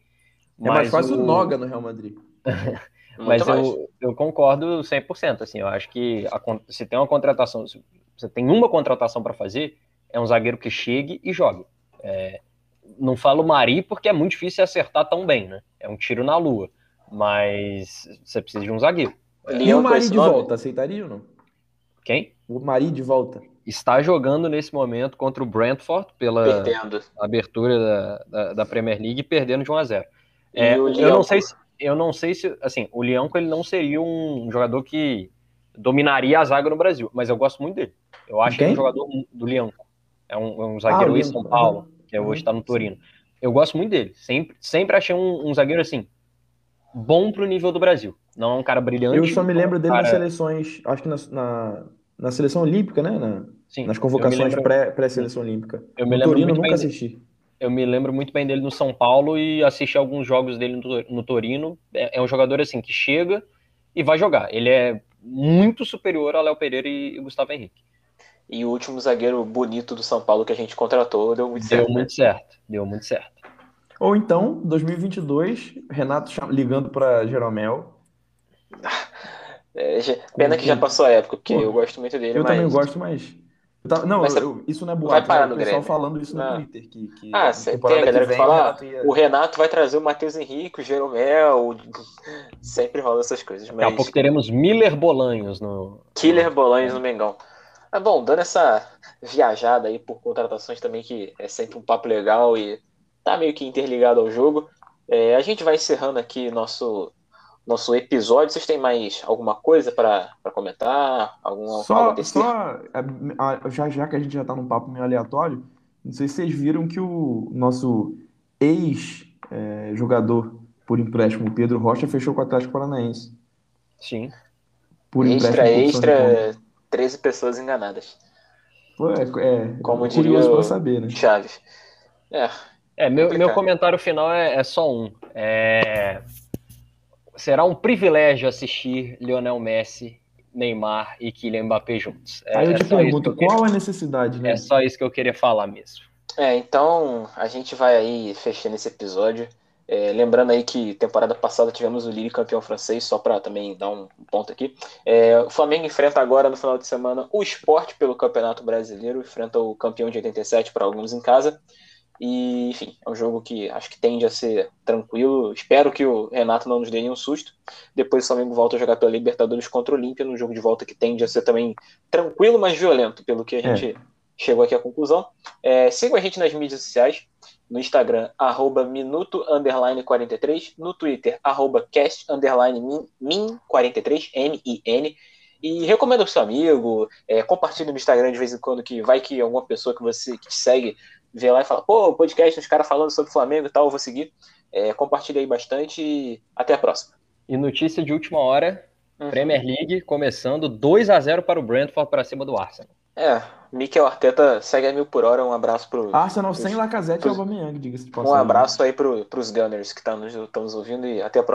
É mais fácil o o Noga no Real Madrid. Mas mais. eu, eu concordo 100%. Assim, eu acho que a se tem uma contratação, se você tem uma contratação para fazer, é um zagueiro que chegue e jogue. É, não falo Mari porque é muito difícil acertar tão bem, né? É um tiro na lua. Mas você precisa de um zagueiro. E Leão o Mari de nome? volta, aceitaria ou não? Quem? O Mari de volta. Está jogando nesse momento contra o Brentford pela Perdendo. abertura da, da, da Premier League e perdendo de 1 a 0. É, E o eu não sei se eu não sei se assim, o Lianco ele não seria um jogador que dominaria a zaga no Brasil, mas eu gosto muito dele. Eu acho Quem? ele um jogador do Lianco. É um, é um zagueiro Ah, em São Paulo, que hoje está no Torino. Eu gosto muito dele. Sempre, sempre achei um, um zagueiro assim bom pro nível do Brasil. Não é um cara brilhante. Eu só me é um lembro dele cara- nas seleções, acho que na, na, na seleção olímpica, né? Na- Sim, nas convocações lembro- pré- pré-seleção olímpica. Eu me lembro Torino nunca assisti. Eu me lembro muito bem dele no São Paulo e assisti alguns jogos dele no, Tor- no Torino. É, é um jogador assim que chega e vai jogar. Ele é muito superior a Léo Pereira e, e Gustavo Henrique. E o último zagueiro bonito do São Paulo que a gente contratou deu muito Deu certo. né? muito certo. Deu muito certo. Ou então, 2022, Renato ligando para Jeromel. É, pena que já passou a época, porque Pô, eu gosto muito dele, Eu mas. também gosto, mas. Eu tava- Não, Mas eu- isso não é vai boato, parar né? no o pessoal Grêmio. falando isso no Ah. Twitter. Que, que Ah, tem a galera que vem, fala, Renato ia- O Renato vai trazer o Matheus Henrique, o Jeromel. o- Sempre rola essas coisas. Daqui a Mas pouco teremos Miller Bolanhos no. Killer Bolanhos no Mengão. Mas bom, dando essa viajada aí por contratações também, que é sempre um papo legal e tá meio que interligado ao jogo. é, a gente vai encerrando aqui nosso, nosso episódio. Vocês têm mais alguma coisa para comentar? Algum, Só, só a- já, já que a gente já tá num papo meio aleatório, não sei se vocês viram que o nosso ex-jogador por empréstimo, Pedro Rocha, fechou com o Atlético Paranaense. Sim. Por Extra, extra, 13 pessoas enganadas. Pô, é, é Como curioso diria pra o saber, né? Chaves. É, É, meu, Complicado. meu comentário final é, é só um. É, Será um privilégio assistir Lionel Messi, Neymar e Kylian Mbappé juntos. É, Aí eu é te que pergunto, eu queria- qual a necessidade, né? É só isso que eu queria falar mesmo. É, então a gente vai aí fechando esse episódio. É, lembrando aí que temporada passada tivemos o Lille campeão francês, só para também dar um ponto aqui. É, o Flamengo enfrenta agora no final de semana o Sport pelo Campeonato Brasileiro, enfrenta o campeão de 87 para alguns em casa. E, enfim, é um jogo que acho que tende a ser tranquilo. Espero que o Renato não nos dê nenhum susto. Depois o Flamengo volta a jogar pela Libertadores contra o Olímpia, num jogo de volta que tende a ser também tranquilo, mas violento, pelo que a É. gente chegou aqui à conclusão. É, sigam a gente nas mídias sociais, no Instagram, arroba minuto underline 43, no Twitter, arroba cast min 43, M-I-N, e recomenda pro seu amigo, é, compartilha no Instagram de vez em quando, que vai que alguma pessoa que você que te segue vê lá e fala, pô, podcast, os caras falando sobre Flamengo e tal, eu vou seguir. É, compartilha aí bastante e até a próxima. E notícia de última hora: Uhum. Premier League começando 2 a 0 para o Brentford para cima do Arsenal. É, Mikel Arteta segue a mil por hora, um abraço pro... Arsenal sem Lacazette e Aubameyang, diga-se de Um passagem. abraço aí pro, pros Gunners que estão nos, tão nos ouvindo e até a próxima.